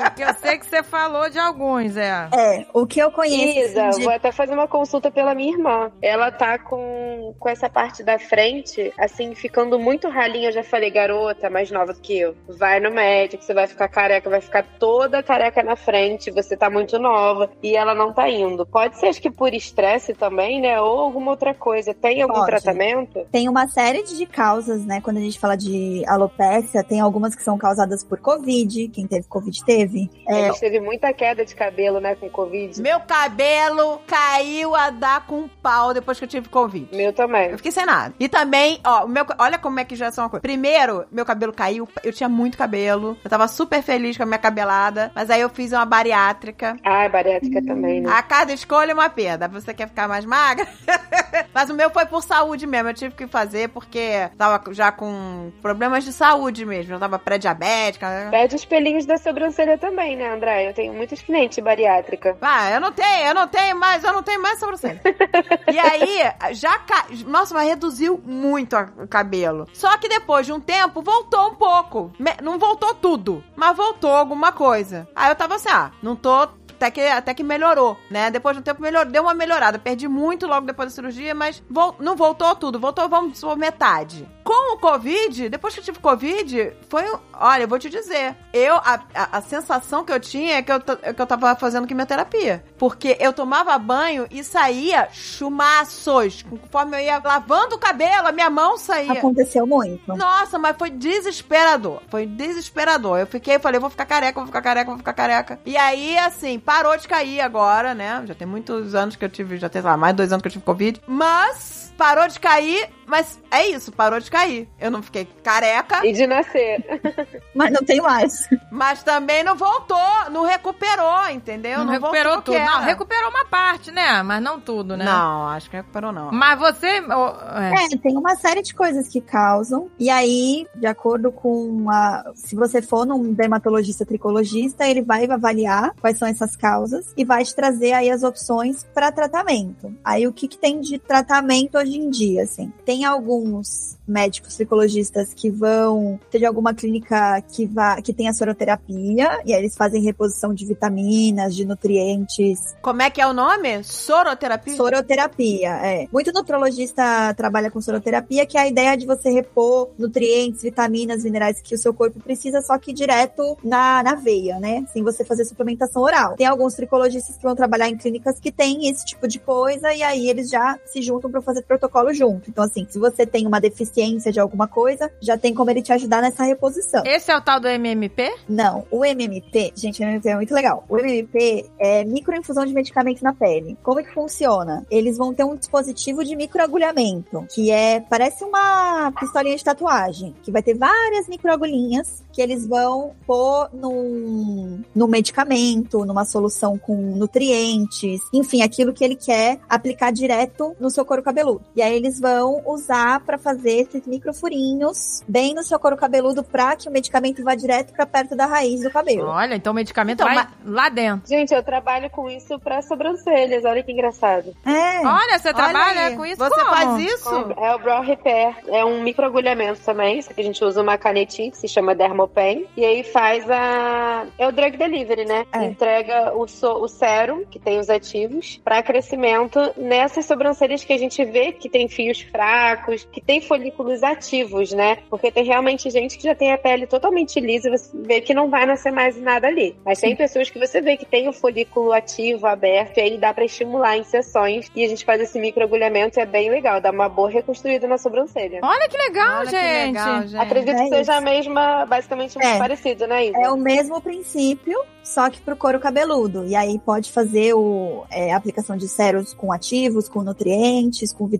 Porque eu sei que você falou de alguns, é. É, o que eu conheço Isa, de vou até fazer uma consulta pela minha irmã. Ela tá com, com essa parte da frente, assim, ficando muito ralinha. Eu já falei, garota, mais nova do que eu. Vai no médico, você vai ficar careca, vai ficar toda careca na frente, você tá muito nova. E ela não tá indo. Pode ser, acho que por estresse também, né? Ou alguma outra coisa. Tem algum Pode. tratamento? Tem uma série de causas, né? Quando a gente fala de alopécia, tem algumas que são causadas por Covid. Quem teve Covid teve. A É, gente teve muita queda de cabelo, né, com Covid. Meu cabelo caiu a dar com um pau depois que eu tive Covid. Meu também. Eu fiquei sem nada. E também, ó, o meu, olha como é que já são uma coisa. Primeiro, meu cabelo caiu, eu tinha muito cabelo. Eu tava super feliz com a minha cabelada, mas aí eu fiz uma bariátrica. Ah, bariátrica também, né? A cada escolha é uma perda. Você quer ficar mais magra? mas o meu foi por saúde mesmo. Eu tive que fazer porque tava já com problemas de saúde mesmo. Eu tava pré-diabética. Perde os pelinhos da sobrancelha também, né, André? Eu tenho muitos clientes bariátrica. Ah, eu não tenho, eu não tenho mais, eu não tenho mais sobrancelha. e aí, já ca... Nossa, mas reduziu muito o cabelo. Só que depois de um tempo, voltou um pouco. Não voltou tudo, mas voltou alguma coisa. Aí eu tava assim, ah, não tô. Até que, até que melhorou, né? Depois de um tempo melhor, deu uma melhorada. Perdi muito logo depois da cirurgia, mas vol- não voltou tudo. Voltou, vamos supor, metade. Com o Covid, depois que eu tive Covid, foi. Olha, eu vou te dizer. Eu, a, a, a sensação que eu tinha é que eu, é que eu tava fazendo quimioterapia. Porque eu tomava banho e saía chumaços. Conforme eu ia lavando o cabelo, a minha mão saía. aconteceu muito. Nossa, mas foi desesperador. Foi desesperador. Eu fiquei, falei, vou ficar careca, vou ficar careca, vou ficar careca. E aí, assim, parou de cair agora, né? Já tem muitos anos que eu tive, já tem, lá, mais de dois anos que eu tive Covid. Mas, parou de cair, mas é isso, parou de cair. Eu não fiquei careca, E de nascer. Mas não tem mais. mas também não voltou, não recuperou, entendeu? Não, Não, recuperou voltou tudo. Não, recuperou uma parte, né? Mas não tudo, né? Não, acho que recuperou não. Mas você. é. É, tem uma série de coisas que causam. E aí, de acordo com a. Se você for num dermatologista tricologista, ele vai avaliar quais são essas causas e vai te trazer aí as opções para tratamento. Aí, o que, que tem de tratamento hoje hoje em dia, assim. Tem alguns médicos tricologistas que vão ter alguma clínica que vá, que tem a soroterapia, e aí eles fazem reposição de vitaminas, de nutrientes. Como é que é o nome? Soroterapia? Soroterapia, é. Muito nutrologista trabalha com soroterapia, que é a ideia de você repor nutrientes, vitaminas, minerais que o seu corpo precisa, só que direto na, na veia, né? Sem você fazer suplementação oral. Tem alguns tricologistas que vão trabalhar em clínicas que têm esse tipo de coisa, e aí eles já se juntam para fazer protocolo junto. Então, assim, se você tem uma deficiência de alguma coisa, já tem como ele te ajudar nessa reposição. Esse é o tal do MMP? Não, o MMP, gente, o MMP é muito legal. O MMP é microinfusão de medicamento na pele. Como é que funciona? Eles vão ter um dispositivo de microagulhamento, que é, parece uma pistolinha de tatuagem, que vai ter várias microagulhinhas que eles vão pôr num, num medicamento, numa solução com nutrientes, enfim, aquilo que ele quer aplicar direto no seu couro cabeludo. E aí eles vão usar para fazer esses microfurinhos bem no seu couro cabeludo para que o medicamento vá direto para perto da raiz do cabelo. Olha, então o medicamento Então, vai lá dentro. Gente, eu trabalho com isso pra sobrancelhas. Olha que engraçado. É. Olha, você trabalha aí. com isso Você como? faz isso? É o Brow Repair. É um microagulhamento também. Isso aqui a gente usa uma canetinha que se chama Dermopen. E aí faz a. É o drug delivery, né? É. Entrega o, so... o sérum, que tem os ativos, pra crescimento nessas sobrancelhas que a gente vê que tem fios fracos, que tem folículos ativos, né? Porque tem realmente gente que já tem a pele totalmente lisa e você vê que não vai nascer mais nada ali. Mas tem pessoas que você vê que tem o folículo ativo, aberto, e aí dá pra estimular em sessões. E a gente faz esse microagulhamento e é bem legal, dá uma boa reconstruída na sobrancelha. Olha que legal, Olha gente. que legal, gente. Acredito é que seja isso. a mesma, basicamente muito É. parecido, né, Isa? É o mesmo princípio, só que pro couro cabeludo. E aí pode fazer o, é, a aplicação de sérums com ativos, com nutrientes, com vitaminas,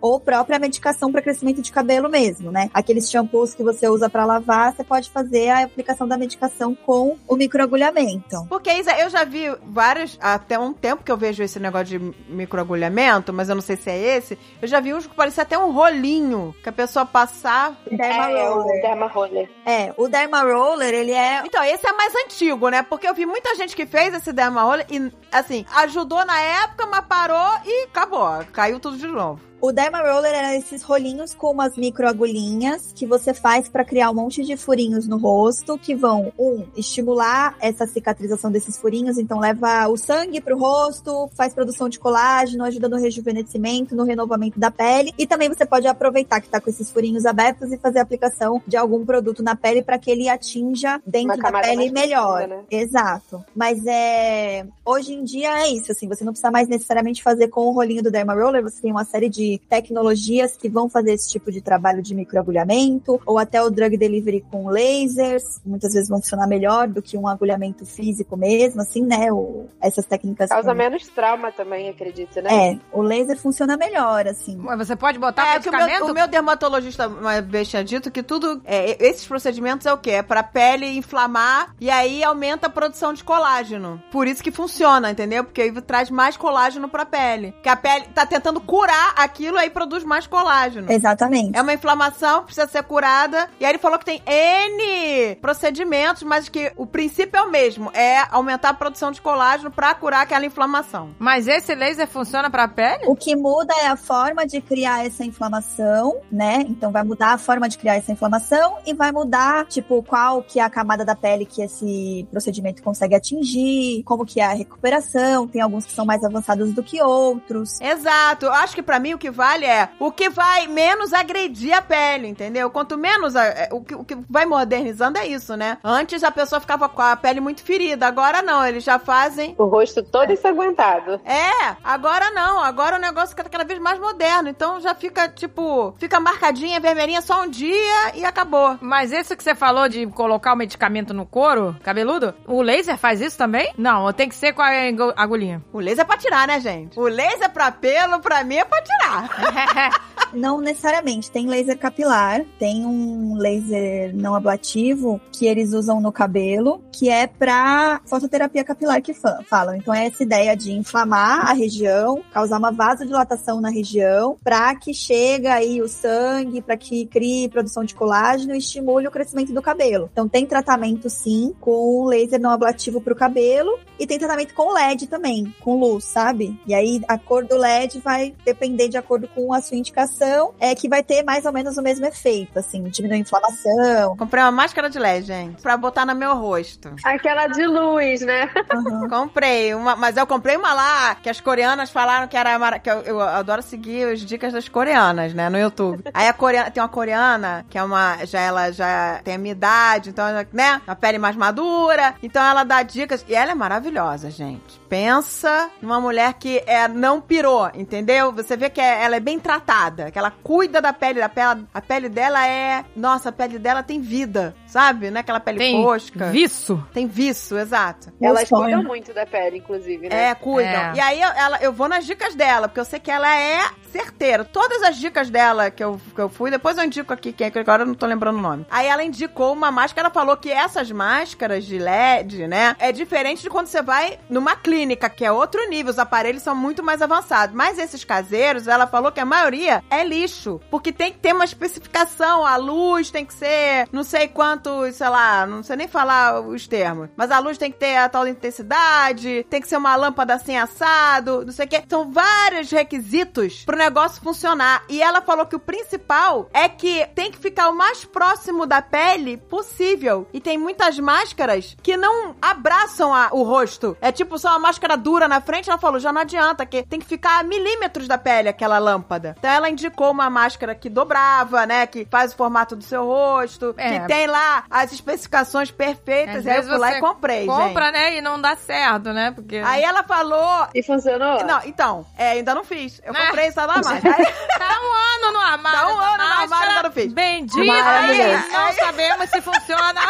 ou própria medicação para crescimento de cabelo mesmo, né? Aqueles shampoos que você usa para lavar, você pode fazer a aplicação da medicação com o microagulhamento. Porque, Isa, eu já vi vários, até um tempo que eu vejo esse negócio de microagulhamento, mas eu não sei se é esse. Eu já vi uns que parecia até um rolinho que a pessoa passar. Derma é, é o Roller. Derma Roller. É, o Derma Roller, ele é Então, esse é mais antigo, né? Porque eu vi muita gente que fez esse derma roller e, assim, ajudou na época, mas parou e acabou. Caiu tudo de novo. O Derma Roller era esses rolinhos com umas microagulhinhas que você faz pra criar um monte de furinhos no rosto que vão, um, estimular essa cicatrização desses furinhos, então leva o sangue pro rosto, faz produção de colágeno, ajuda no rejuvenescimento, no renovamento da pele e também você pode aproveitar que tá com esses furinhos abertos e fazer a aplicação de algum produto na pele pra que ele atinja dentro da pele melhor. profunda, né? Exato. Mas é. Hoje em dia é isso, assim, você não precisa mais necessariamente fazer com o rolinho do Derma Roller, você tem uma série de tecnologias que vão fazer esse tipo de trabalho de microagulhamento, ou até o drug delivery com lasers, muitas vezes vão funcionar melhor do que um agulhamento físico mesmo, assim, né? O, essas técnicas. Causa menos trauma também, acredito, né? É, o laser funciona melhor, assim. Mas Você pode botar É, que o medicamento? meu, o meu dermatologista uma vez tinha dito que tudo. é, esses procedimentos é o quê? É pra pele inflamar e aí aumenta a produção de colágeno. Por isso que funciona, entendeu? Porque aí traz mais colágeno pra pele. Que a pele tá tentando curar aquilo, aí produz mais colágeno. Exatamente. É uma inflamação, precisa ser curada. E aí ele falou que tem N procedimentos, mas que o princípio é o mesmo. É aumentar a produção de colágeno pra curar aquela inflamação. Mas esse laser funciona pra pele? O que muda é a forma de criar essa inflamação, né? Então vai mudar a forma de criar essa inflamação e vai mudar, tipo, qual que é a camada da pele que esse procedimento consegue atingir, como que é a recuperação. Tem alguns que são mais avançados do que outros. Exato. Eu acho que pra mim o que vale é o que vai menos agredir a pele, entendeu? Quanto menos a- é, o, que, o que vai modernizando é isso, né? Antes a pessoa ficava com a pele muito ferida, agora não, eles já fazem. O rosto todo ensanguentado. É, agora não, agora o negócio fica cada vez mais moderno, então já fica tipo, fica marcadinha, vermelhinha só um dia e acabou. Mas esse que você falou de colocar o medicamento no couro cabeludo, o laser faz isso também? Não, tem que ser com a ag- agulhinha. O laser é pra tirar, né, gente? O laser pra pelo, pra mim, é pra tirar. Não necessariamente. Tem laser capilar, tem um laser não ablativo que eles usam no cabelo, que é pra fototerapia capilar que fa- falam. Então é essa ideia de inflamar a região, causar uma vasodilatação na região, pra que chegue aí o sangue, pra que crie produção de colágeno e estimule o crescimento do cabelo. Então tem tratamento sim com laser não ablativo pro cabelo e tem tratamento com LED também, com luz, sabe? E aí a cor do LED vai depender de acordo com a sua indicação, é que vai ter mais ou menos o mesmo efeito, assim, diminuir a inflamação. Comprei uma máscara de LED, gente, pra botar no meu rosto. Aquela de luz, né? Aham. Comprei uma, mas eu comprei uma lá que as coreanas falaram que era mara- que eu, eu adoro seguir as dicas das coreanas, né, no YouTube. Aí a coreana tem uma coreana que é uma já ela já tem a minha idade, então né, a pele mais madura, então ela dá dicas e ela é maravilhosa, gente. Pensa numa mulher que é não pirou, entendeu? Você vê que é- ela é bem tratada, que ela cuida da pele, da pele, a pele dela é, nossa, a pele dela tem vida, sabe? Não é aquela pele Tem fosca. viço. Tem viço, exato. Meu Elas sonho. cuidam muito da pele, inclusive, né? É, cuidam. É. E aí eu, ela, eu vou nas dicas dela, porque eu sei que ela é certeira. Todas as dicas dela que eu, que eu fui, depois eu indico aqui quem é, que agora eu não tô lembrando o nome. Aí ela indicou uma máscara, ela falou que essas máscaras de LED, né, é diferente de quando você vai numa clínica, que é outro nível, os aparelhos são muito mais avançados. Mas esses caseiros, ela falou que a maioria é lixo, porque tem que ter uma especificação, a luz tem que ser não sei quanto, sei lá, não sei nem falar os termos, mas a luz tem que ter a tal intensidade, tem que ser uma lâmpada assim assado, não sei o que. São vários requisitos pro negócio funcionar. E ela falou que o principal é que tem que ficar o mais próximo da pele possível. E tem muitas máscaras que não abraçam a- o rosto. É tipo só uma máscara dura na frente. Ela falou, já não adianta, que tem que ficar a milímetros da pele aquela lâmpada. Então ela indicou uma máscara que dobrava, né? Que faz o formato do seu rosto. É. Que tem lá as especificações perfeitas. Às Aí eu fui lá e comprei, Compra, gente. né? E não dá certo, né? Porque. Aí ela falou... E funcionou? Não, então, é, ainda não fiz. Eu Ah. comprei só na máscara. Aí- Tá um ano no armário. Tá um ano no armário, ainda não fiz. Bendita. Maravilhoso. Não sabemos se funciona.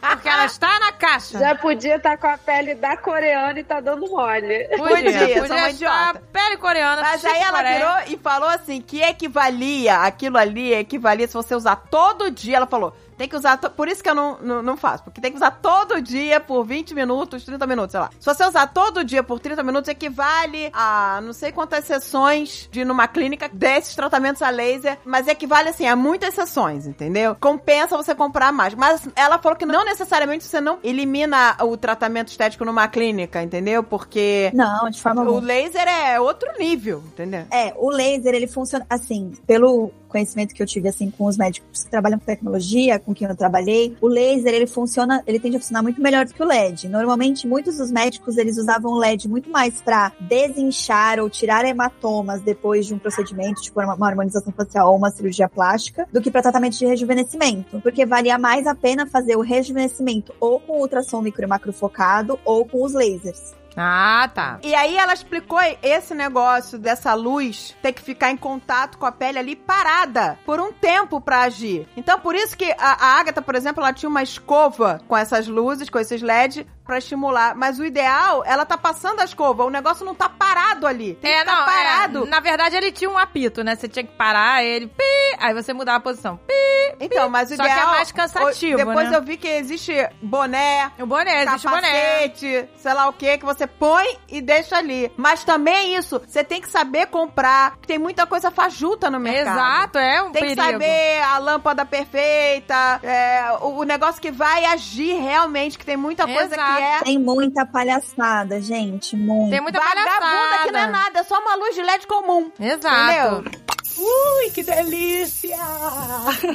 Porque ela está na caixa. Já podia estar com a pele da coreana e tá dando mole. Podia, sou uma estar idiota. Pele coreana. Mas aí ela Coreia. virou e falou assim que equivalia, aquilo ali equivalia se você usar todo dia. Ela falou, tem que usar, por isso que eu não, não, não faço, porque tem que usar todo dia por 20 minutos, 30 minutos, sei lá. Se você usar todo dia por 30 minutos, equivale a não sei quantas sessões de ir numa clínica desses tratamentos a laser, mas equivale assim a muitas sessões, entendeu? Compensa você comprar mais. Mas ela falou que não necessariamente você não elimina o tratamento estético numa clínica, entendeu? Porque Não, de forma o alguma. laser é outro nível, entendeu? É, o laser, ele funciona assim, pelo conhecimento que eu tive assim com os médicos que trabalham com tecnologia, com quem eu trabalhei, o laser ele funciona, ele tende a funcionar muito melhor do que o LED. Normalmente muitos dos médicos eles usavam o LED muito mais para desinchar ou tirar hematomas depois de um procedimento, tipo uma harmonização facial ou uma cirurgia plástica, do que para tratamento de rejuvenescimento, porque valia mais a pena fazer o rejuvenescimento ou com ultrassom micro e macrofocado ou com os lasers. Ah, tá. E aí ela explicou esse negócio dessa luz ter que ficar em contato com a pele ali parada por um tempo pra agir. Então por isso que a, a Agatha, por exemplo, ela tinha uma escova com essas luzes, com esses LED pra estimular, mas o ideal, ela tá passando a escova, o negócio não tá parado ali. Tem que É, ficar não, parado. é, na verdade, ele tinha um apito, né? Você tinha que parar ele, pi, aí você mudava a posição. Pi. Então, mas o Só que ideal é mais cansativo, Depois né? eu vi que existe boné, O boné, existe o boné. capacete, sei lá o que, que você põe e deixa ali. Mas também é isso, você tem que saber comprar, tem muita coisa fajuta no mercado. Exato, é um Tem perigo. que saber a lâmpada perfeita, é, o, o negócio que vai agir realmente, que tem muita coisa Exato. que é Tem muita palhaçada, gente, muito. Tem muita vagabunda palhaçada. que não é nada, é só uma luz de LED comum. Exato. Entendeu? Ui, que delícia!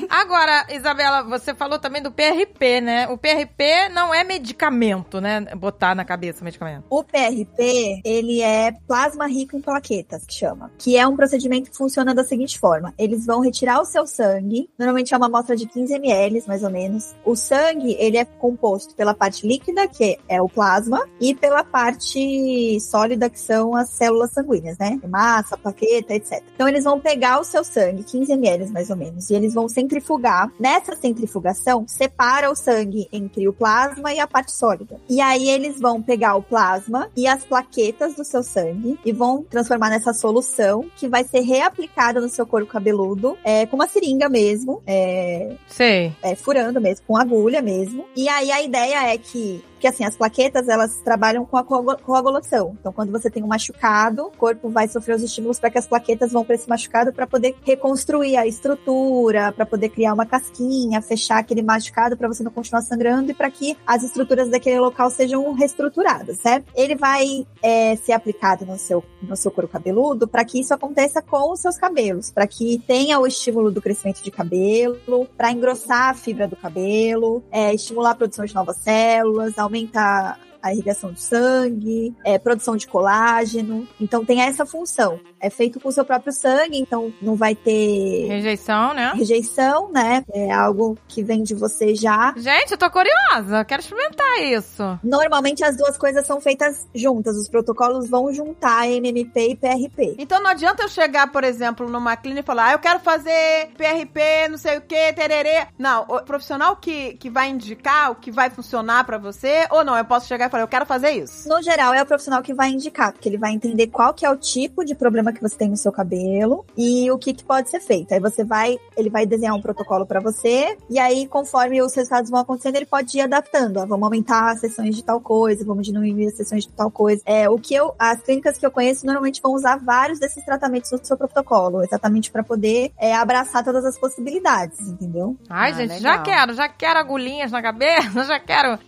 Agora, Isabela, você falou também do PRP, né? O PRP não é medicamento, né? Botar na cabeça medicamento. O PRP, ele é plasma rico em plaquetas, que chama. Que é um procedimento que funciona da seguinte forma. Eles vão retirar o seu sangue, normalmente é uma amostra de 15 ml, mais ou menos. O sangue, ele é composto pela parte líquida, que é o plasma, e pela parte sólida, que são as células sanguíneas, né? Massa, plaqueta, etc. Então eles vão pegar pegar o seu sangue, 15 ml mais ou menos, e eles vão centrifugar. Nessa centrifugação, separa o sangue entre o plasma e a parte sólida. E aí eles vão pegar o plasma e as plaquetas do seu sangue e vão transformar nessa solução que vai ser reaplicada no seu couro cabeludo, é, com uma seringa mesmo, é, Sei. é, furando mesmo, com agulha mesmo. E aí a ideia é que porque assim, as plaquetas, elas trabalham com a coagu- coagulação. Então, quando você tem um machucado, o corpo vai sofrer os estímulos para que as plaquetas vão para esse machucado para poder reconstruir a estrutura, para poder criar uma casquinha, fechar aquele machucado para você não continuar sangrando e para que as estruturas daquele local sejam reestruturadas, certo? Ele vai é, ser aplicado no seu, no seu couro cabeludo para que isso aconteça com os seus cabelos, para que tenha o estímulo do crescimento de cabelo, para engrossar a fibra do cabelo, é, estimular a produção de novas células, aumentar a irrigação do sangue, é, produção de colágeno. Então tem essa função. É feito com o seu próprio sangue, então não vai ter Rejeição, né? rejeição, né? É algo que vem de você já. Gente, eu tô curiosa. Quero experimentar isso. Normalmente as duas coisas são feitas juntas. Os protocolos vão juntar MMP e PRP. Então não adianta eu chegar, por exemplo, numa clínica e falar, ah, eu quero fazer PRP, não sei o que, tererê. Não, o profissional que, que vai indicar o que vai funcionar pra você, ou não, eu posso chegar e falar, eu quero fazer isso. No geral, é o profissional que vai indicar, porque ele vai entender qual que é o tipo de problema que você tem no seu cabelo e o que, que pode ser feito. Aí você vai, ele vai desenhar um protocolo pra você, e aí, conforme os resultados vão acontecendo, ele pode ir adaptando. Ó, vamos aumentar as sessões de tal coisa, vamos diminuir as sessões de tal coisa. É, o que eu, as clínicas que eu conheço normalmente vão usar vários desses tratamentos no seu protocolo, exatamente pra poder é, abraçar todas as possibilidades, entendeu? Ai, Ah, gente, legal. já quero. Já quero agulhinhas na cabeça, já quero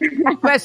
é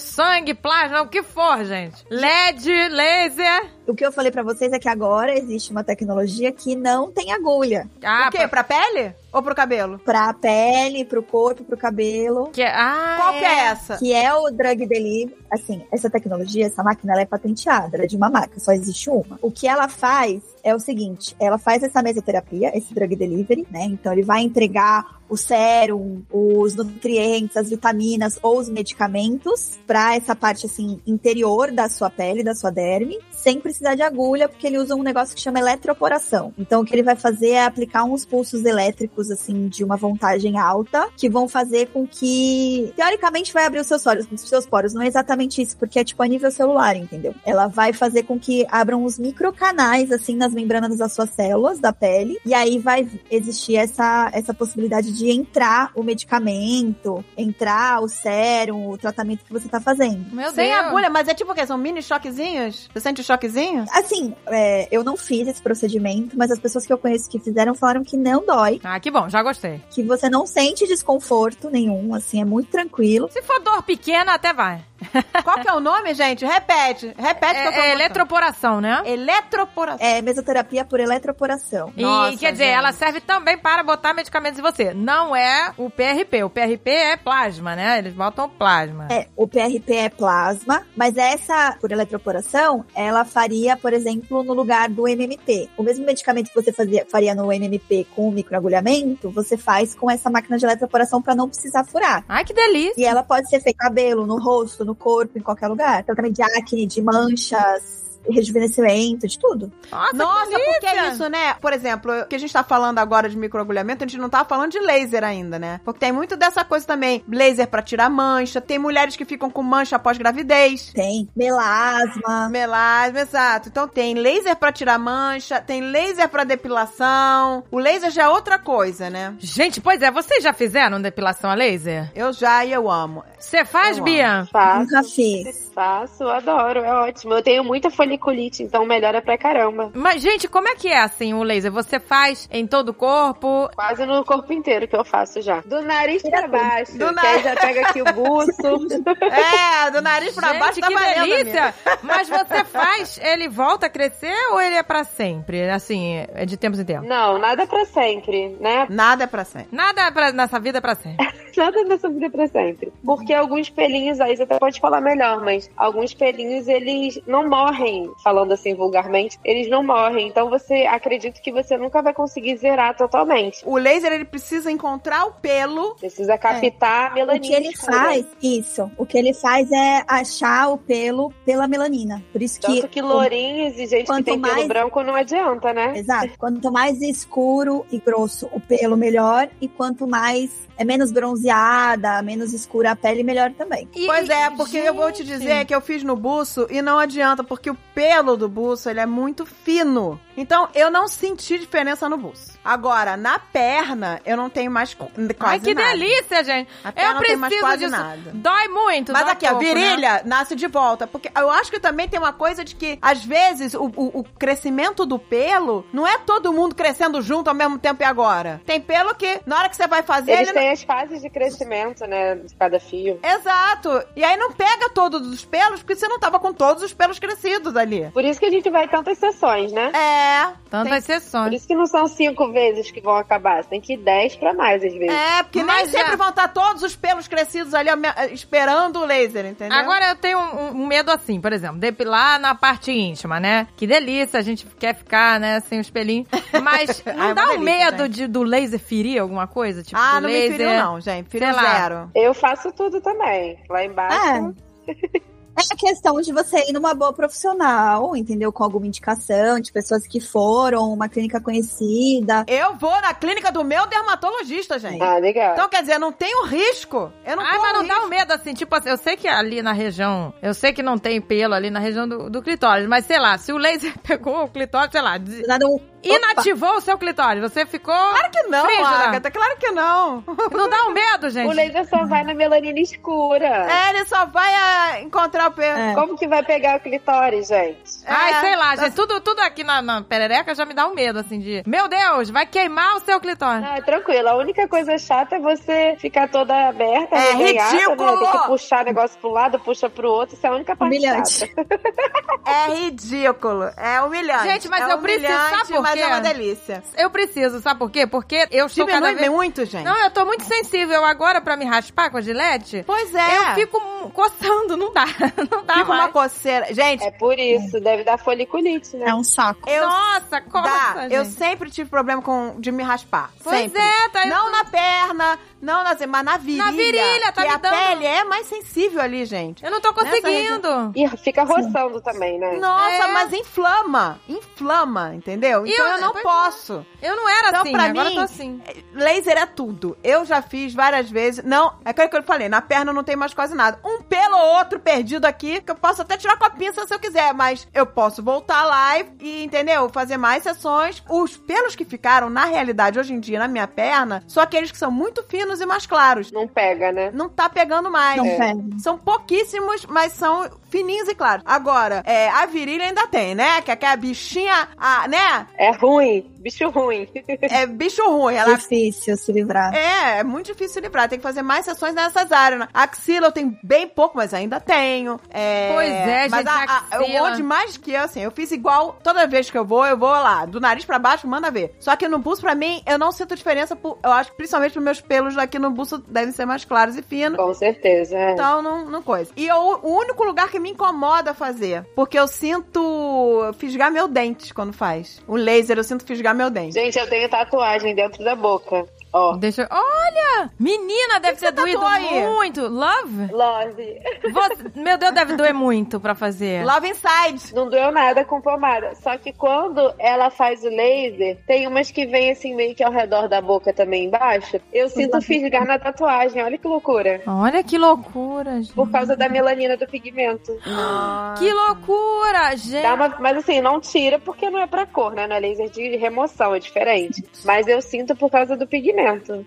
plasma, o que for, gente. LED, laser. O que eu falei pra vocês é que agora existe uma tecnologia que não tem agulha. Ah, o quê? Pra pele? Ou pro cabelo? Pra pele, pro corpo, pro cabelo. Que, ah, Qual que é essa? que é o drug delivery. Assim, essa tecnologia, essa máquina, ela é patenteada, ela é de uma marca, só existe uma. O que ela faz é o seguinte, ela faz essa mesoterapia, esse drug delivery, né? Então ele vai entregar o sérum, os nutrientes, as vitaminas ou os medicamentos para essa parte assim interior da sua pele, da sua derme, sem precisar de agulha, porque ele usa um negócio que chama eletroporação. Então o que ele vai fazer é aplicar uns pulsos elétricos assim de uma voltagem alta, que vão fazer com que teoricamente vai abrir os seus poros, os seus poros. Não é exatamente isso, porque é tipo a nível celular, entendeu? Ela vai fazer com que abram os microcanais assim nas membranas das suas células da pele, e aí vai existir essa essa possibilidade de entrar o medicamento, entrar o sérum, o tratamento que você tá fazendo. Meu Sem Deus. agulha, mas é tipo o quê? São mini choquezinhos? Você sente o choquezinho? Assim, é, eu não fiz esse procedimento, mas as pessoas que eu conheço que fizeram falaram que não dói, Ah, que bom, já gostei. que você não sente desconforto nenhum, assim, é muito tranquilo. Se for dor pequena, até vai. Qual que é o nome, gente? Repete. Repete que eu tô É, é eletroporação, né? Eletroporação. É mesoterapia por eletroporação. E Nossa, quer dizer, gente. ela serve também para botar medicamentos em você. Não é o PRP. O PRP é plasma, né? Eles botam plasma. É, o PRP é plasma, mas essa, por eletroporação, ela faria, por exemplo, no lugar do MMP. O mesmo medicamento que você fazia, faria no MMP com o microagulhamento, você faz com essa máquina de eletroporação para não precisar furar. Ai, que delícia. E ela pode ser feita no cabelo, no rosto, no corpo, em qualquer lugar. Tratamento de acne, de manchas, rejuvenescimento, de tudo. Nossa, Nossa, porque é isso, né? Por exemplo, o que a gente tá falando agora de microagulhamento, a gente não tá falando de laser ainda, né? Porque tem muito dessa coisa também. Laser pra tirar mancha. Tem mulheres que ficam com mancha após gravidez. Tem melasma. Melasma, exato. Então tem laser pra tirar mancha, tem laser pra depilação. O laser já é outra coisa, né? Gente, pois é, vocês já fizeram depilação a laser? Eu já e eu amo. Você faz, Eu Bia? Faço, Nunca fiz. Faço, adoro, é ótimo. Eu tenho muita foliculite, então melhora pra caramba. Mas, gente, como é que é assim o laser? Você faz em todo o corpo? Quase no corpo inteiro que eu faço já. Do nariz pra baixo. Do nariz. já pega aqui o buço. É, do nariz pra Gente, baixo tá que valendo, delícia! amiga. Mas você faz, ele volta a crescer ou ele é pra sempre? Assim, é de tempos em tempos? Não, nada pra sempre, né? Nada é pra sempre. Nada pra- nessa vida é pra sempre. Nada nessa vida é pra sempre. Porque alguns pelinhos aí você até pode falar melhor, mas mas alguns pelinhos eles não morrem, falando assim vulgarmente, eles não morrem. Então você acredita que você nunca vai conseguir zerar totalmente. O laser, ele precisa encontrar o pelo. Precisa captar a O melanina. que ele escura. faz, isso. O que ele faz é achar o pelo pela melanina. Por isso que. Tanto que lourinhos e gente que quanto tem pelo mais- branco não adianta, né? Exato. Quanto mais escuro e grosso o pelo, melhor. E quanto mais é menos bronzeada, menos escura a pele, melhor também. E- Pois é, porque eu vou te gente, dizer que eu fiz no buço e não adianta, porque o pelo do buço, ele é muito fino. Então, eu não senti diferença no buço. Agora, na perna, eu não tenho mais quase Ai, que nada. delícia, gente. A perna Eu não tem mais preciso quase disso. nada. Dói muito. Mas dói aqui, a pouco, né? virilha nasce de volta. Porque eu acho que também tem uma coisa de que, às vezes, o, o- o crescimento do pelo não é todo mundo crescendo junto ao mesmo tempo e agora. Tem pelo que, na hora que você vai fazer, Eles ele não- têm as fases de crescimento, né? De cada fio. Exato. E aí não pega todos os pelos, porque você não tava com todos os pelos crescidos ali. Por isso que a gente vai em tantas sessões, né? É. Tantas Por sessões. isso que não são cinco vezes que vão acabar. Você tem que ir dez pra mais, às vezes. É, porque nem Mas sempre já- vão estar todos os pelos crescidos ali me- esperando o laser, entendeu? Agora eu tenho um, um medo assim, por exemplo, depilar na parte íntima, né? Que delícia, a gente quer ficar, né, sem os pelinhos. Mas Ah, não é dá um delícia, medo gente. de, do laser ferir alguma coisa? Tipo, Ah, não me laser... feriu não, gente. Feriu lá. zero. Eu faço tudo também. Lá embaixo. É a questão de você ir numa boa profissional, entendeu? Com alguma indicação de pessoas que foram, uma clínica conhecida. Eu vou na clínica do meu dermatologista, gente. Ah, legal. Então, quer dizer, não tenho risco. Eu não Ai, corro mas não risco. dá um medo assim, tipo assim, eu sei que ali na região, eu sei que não tem pelo ali na região do, do clitóris, mas sei lá, se o laser pegou o clitóris, sei lá, des- Nada um. Inativou o seu clitóris, você ficou... Claro que não, Frígida. Agatha. Claro que não. Não dá um medo, O gente? laser só vai na melanina escura. É, ele só vai ah, encontrar o. É. Como que vai pegar o clitóris, gente? Ai, É, sei lá, tá- gente, tudo, tudo aqui na, na perereca já me dá um medo, assim, de... Meu Deus, vai queimar o seu clitóris. Não, é tranquilo. A única coisa chata é você ficar toda aberta, É arreganhada, ridículo! Né? Tem que puxar negócio pro lado, puxa pro outro. Isso é a única parte Humilhante. chata. É ridículo. É humilhante. Gente, mas é eu preciso, sabe por mas é uma delícia. Eu preciso, sabe por quê? Porque eu estou cada Diminui vez... muito, gente. Não, eu tô muito sensível agora pra me raspar com a gilete. Pois é. Eu fico coçando, não dá. Não dá Fica uma mais. coceira. Gente, É por isso. Deve dar foliculite, né? É um saco. eu Nossa, coça, Dá. Eu gente. sempre tive problema com de me raspar. Pois sempre. é, tá- Não na perna, não na, mas na virilha. virilha, tá que me a dando- pele é mais sensível ali, gente. Eu não tô conseguindo. E fica roçando também, né? Nossa, É. mas inflama. Inflama, entendeu? E Então eu- eu, não é. posso. Eu não era Então, assim, pra agora mim, eu tô assim. Laser é tudo. Eu já fiz várias vezes. Não, é aquilo que eu falei, na perna não tem mais quase nada. Um pelo ou outro perdido aqui, que eu posso até tirar com a pinça se eu quiser, mas eu posso voltar lá e, e, entendeu? Fazer mais sessões. Os pelos que ficaram, na realidade, hoje em dia, na minha perna, são aqueles que são muito finos e mais claros. Não pega, né? Não tá pegando mais. Não É. pega. São pouquíssimos, mas são fininhos e claros. Agora, é, a virilha ainda tem, né? Que é aquela bichinha, a, né? É ruim. Bicho ruim. É bicho ruim. Ela Difícil se livrar. é, é muito difícil se livrar. Tem que fazer mais sessões nessas áreas. Né? Axila eu tenho bem pouco, mas ainda tenho. É, Pois é, mas gente, a, a, axila. eu onde mais que eu, assim, eu fiz igual toda vez que eu vou, eu vou lá, do nariz pra baixo, manda ver. Só que no buço, pra mim, eu não sinto diferença, por, eu acho que principalmente os meus pelos aqui no buço devem ser mais claros e finos. Com certeza. é. Então, não, não coisa. E eu- o único lugar que me incomoda fazer, porque eu sinto fisgar meu dente quando faz. O laser, eu sinto fisgar meu dente. Gente, eu tenho tatuagem dentro da boca. Ó. Deixa. Olha! Menina, deve que ter tatuou doído aí? muito. Love? Love. Você- Meu Deus, deve doer muito pra fazer. Love Inside. Não doeu nada com pomada. Só que quando ela faz o laser, tem umas que vem assim meio que ao redor da boca também embaixo. Eu sinto fisgar na tatuagem. Olha que loucura. Olha que loucura, gente. Por causa da melanina do pigmento. Que loucura, gente. Dá uma- mas assim, não tira porque não é pra cor, né? Não é laser de remoção, é diferente. Mas eu sinto por causa do pigmento.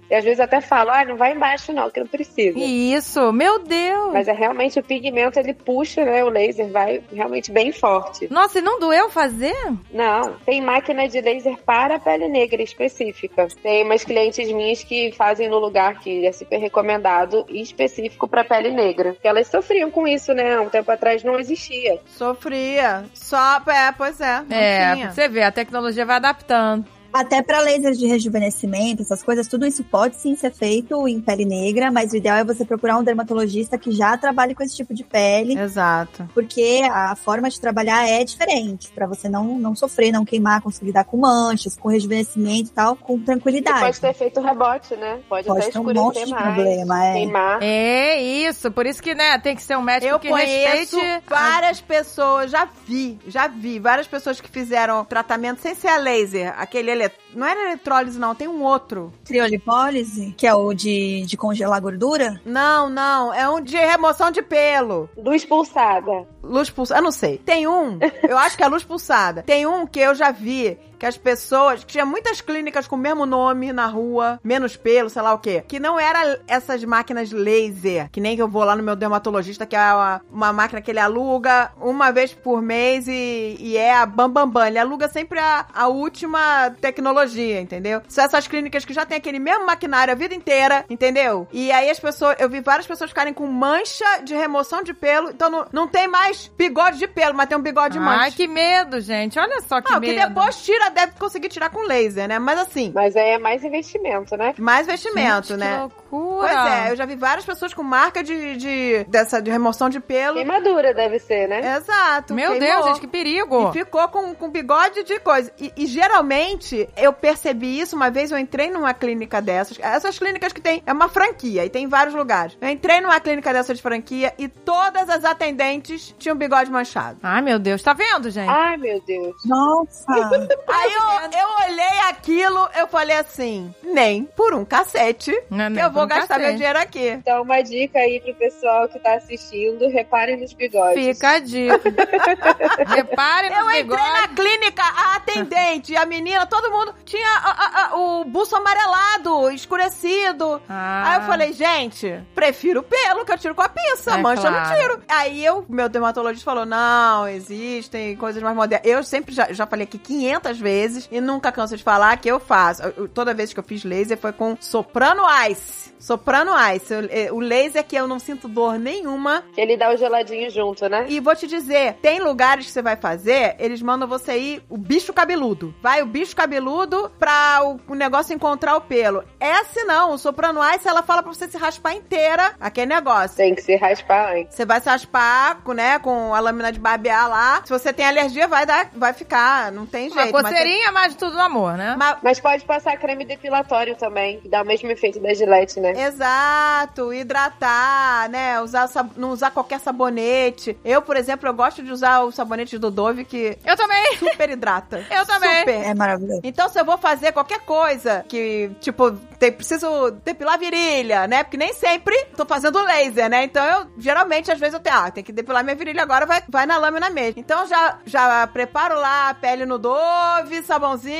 E às vezes até falo, ah, não vai embaixo não, que não precisa. Isso, meu Deus. Mas é realmente o pigmento, ele puxa, né? O laser vai realmente bem forte. Nossa, e não doeu fazer? Não, tem máquina de laser para a pele negra específica. Tem umas clientes minhas que fazem no lugar que é super recomendado e específico para pele negra. Porque elas sofriam com isso, né? Um tempo atrás não existia. Sofria. Só, é, pois é. Não É, tinha. você vê, a tecnologia vai adaptando. Até pra lasers de rejuvenescimento, essas coisas, tudo isso pode sim ser feito em pele negra, mas o ideal é você procurar um dermatologista que já trabalhe com esse tipo de pele, Exato. porque a forma de trabalhar é diferente, pra você não, não sofrer, não queimar, conseguir lidar com manchas, com rejuvenescimento e tal, com E tranquilidade. pode ter feito rebote, né? Pode, Pode até ter um monte de mais, problema, é. queimar. É isso, por isso que, né, tem que ser um médico Eu que respeite. a- várias pessoas, já vi, já vi várias pessoas que fizeram tratamento sem ser a laser, aquele ele, não era eletrólise não, tem um outro. Criolipólise, que é o de, de congelar gordura. Não, não, é um de remoção de pelo. Luz pulsada. Luz pulsada, eu não sei. Tem um, eu acho que é luz pulsada. Tem um que eu já vi que as pessoas, que tinha muitas clínicas com o mesmo nome na rua, menos pelo, sei lá o quê, que não era essas máquinas laser, que nem que eu vou lá no meu dermatologista, que é uma, uma máquina que ele aluga uma vez por mês e, e é a bam, bam, bam. Ele aluga sempre a, a última tecnologia, entendeu? São essas clínicas que já tem aquele mesmo maquinário a vida inteira, entendeu? E aí as pessoas, eu vi várias pessoas ficarem com mancha de remoção de pelo, então não, não tem mais bigode de pelo, mas tem um bigode de mancha. Ai, que medo, gente. Olha só que Não, que medo. depois tira, deve conseguir tirar com laser, né? Mas assim, Mas aí é mais investimento, né? mais vestimento, Gente, né? Que loucura. Pois é, eu já vi várias pessoas com marca de, de dessa de remoção de pelo. Queimadura deve ser, né? Exato. Meu queimou. Deus, gente, que perigo. E ficou com, com bigode de coisa. E, e geralmente, eu percebi isso uma vez, eu entrei numa clínica dessas. Essas clínicas que tem, é uma franquia e tem em vários lugares. Eu entrei numa clínica dessa de franquia e todas as atendentes tinham bigode manchado. Ai, meu Deus. Tá vendo, gente? Ai, meu Deus. Nossa! Aí eu, eu olhei aquilo, eu falei assim, nem por um cacete Não, que nem eu vou um gastar meu dinheiro aqui. Então, uma dica aí pro pessoal que tá assistindo: reparem nos bigodes. Fica a dica. Repare nos Eu entrei bigodes. na clínica, a atendente, a menina, todo mundo tinha a- a- a- o buço amarelado, escurecido. Ah. Aí eu falei, gente, prefiro pelo que eu tiro com a pinça, É mancha claro. não tiro. Aí eu, meu dermatologista falou, não, existem coisas mais modernas. Eu sempre já, já falei aqui 500 vezes e nunca canso de falar que eu faço. Eu- eu- toda vez que eu fiz laser foi com Soprano Ice. Soprano Ice. O, o laser que eu não sinto dor nenhuma. Ele dá o geladinho junto, né? E vou te dizer, tem lugares que você vai fazer, eles mandam você ir o bicho cabeludo. Vai o bicho cabeludo pra o, o negócio encontrar o pelo. Essa não, o Soprano Ice, ela fala pra você se raspar inteira, aquele negócio. Tem que se raspar antes. Você vai se raspar, com, né, com a lâmina de barbear lá. Se você tem alergia, vai dar, vai ficar, não tem Uma jeito. mas- coceirinha, mais de tudo no amor, né? mas- Mas pode passar creme depilatório também, que dá o mesmo efeito da Gillette, né? Exato, hidratar, né? Usar sab- não usar qualquer sabonete. Eu, por exemplo, eu gosto de usar o sabonete do Dove que Eu também. super hidrata. Eu também. Super. É maravilhoso. Então, se eu vou fazer qualquer coisa que, tipo, tem, preciso depilar a virilha, né? Porque nem sempre tô fazendo laser, né? Então, eu, geralmente, às vezes eu tenho, ah, tem que depilar minha virilha agora, vai, vai na lâmina mesmo. Então, já, já preparo lá a pele no Dove, sabãozinho.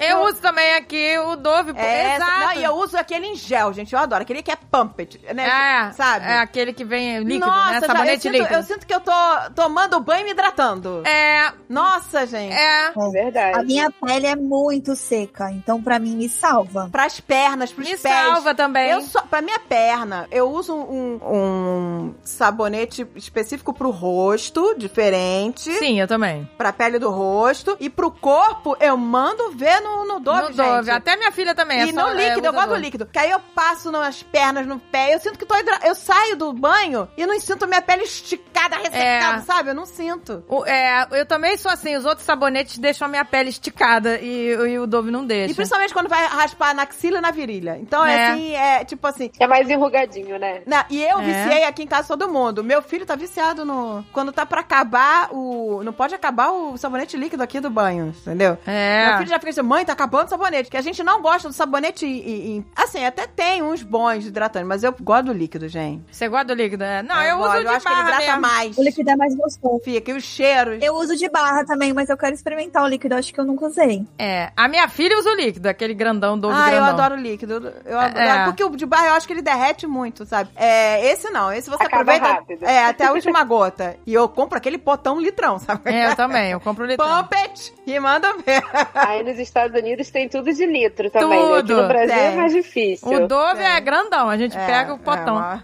Eu uso também aqui o Dove. É, Exato. Não, e eu uso aquele em gel, gente. Eu adoro. Aquele que é pumped, né? É, Sabe? É aquele que vem líquido, Nossa, né? já- Sabonete eu, sinto, líquido. eu sinto que eu tô tomando banho e me hidratando. É, Nossa, gente. é. Verdade. A minha pele é muito seca, então pra mim me salva. Pras pernas, pros Me pés. salva também. Eu só, pra minha perna, eu uso um, um sabonete específico pro rosto, diferente. Sim, eu também. Pra pele do rosto. E pro corpo, eu mando ver no, no Dove, no gente. Dove. Até minha filha também. é E só- no líquido, é, eu gosto do líquido. Que aí eu passo nas pernas, no pé. Eu sinto que tô hidra... Eu saio do banho e não sinto minha pele esticada, ressecada, É. sabe? Eu não sinto. O- é, eu também sou assim, os outros sabonetes deixam a minha pele esticada e, e o Dove não deixa. E principalmente quando vai raspar na axila e na virilha. Então, é, É. assim, é tipo assim. É mais enrugadinho, né? Na- e eu É. viciei aqui em casa todo mundo. Meu filho tá viciado no. Quando tá pra acabar o. Não pode acabar o sabonete líquido aqui do banho, entendeu? É. Meu filho já fica assim, mãe, tá acabando o sabonete. Que a gente não gosta do sabonete. e- e- assim, até tem uns bons hidratantes, mas eu gosto do líquido, gente. Você gosta do líquido? É. Não, eu, uso gosto, de eu acho que ele barra hidrata mesmo. mais. O líquido é mais gostoso. Fica, e os cheiros. Eu uso de barra também, mas eu quero experimentar o líquido, acho que eu nunca usei. É, a minha filha usa o líquido, aquele grandão, Dove Ah, eu grandão. adoro líquido. Eu adoro, É. Porque o de barra eu acho que ele derrete muito, sabe? É, esse não. Esse você Acaba aproveita rápido. é, até a última gota. E eu compro aquele potão litrão, sabe? É, eu também, eu compro o litrão. Pump it! E manda ver. Aí nos Estados Unidos tem tudo de litro também, né? Aqui Tudo. no Brasil Tem. é mais difícil. O Dove É. é grandão, a gente É, pega o potão. É,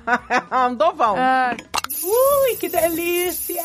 uma- um dovão. Ah, Ui, que delícia!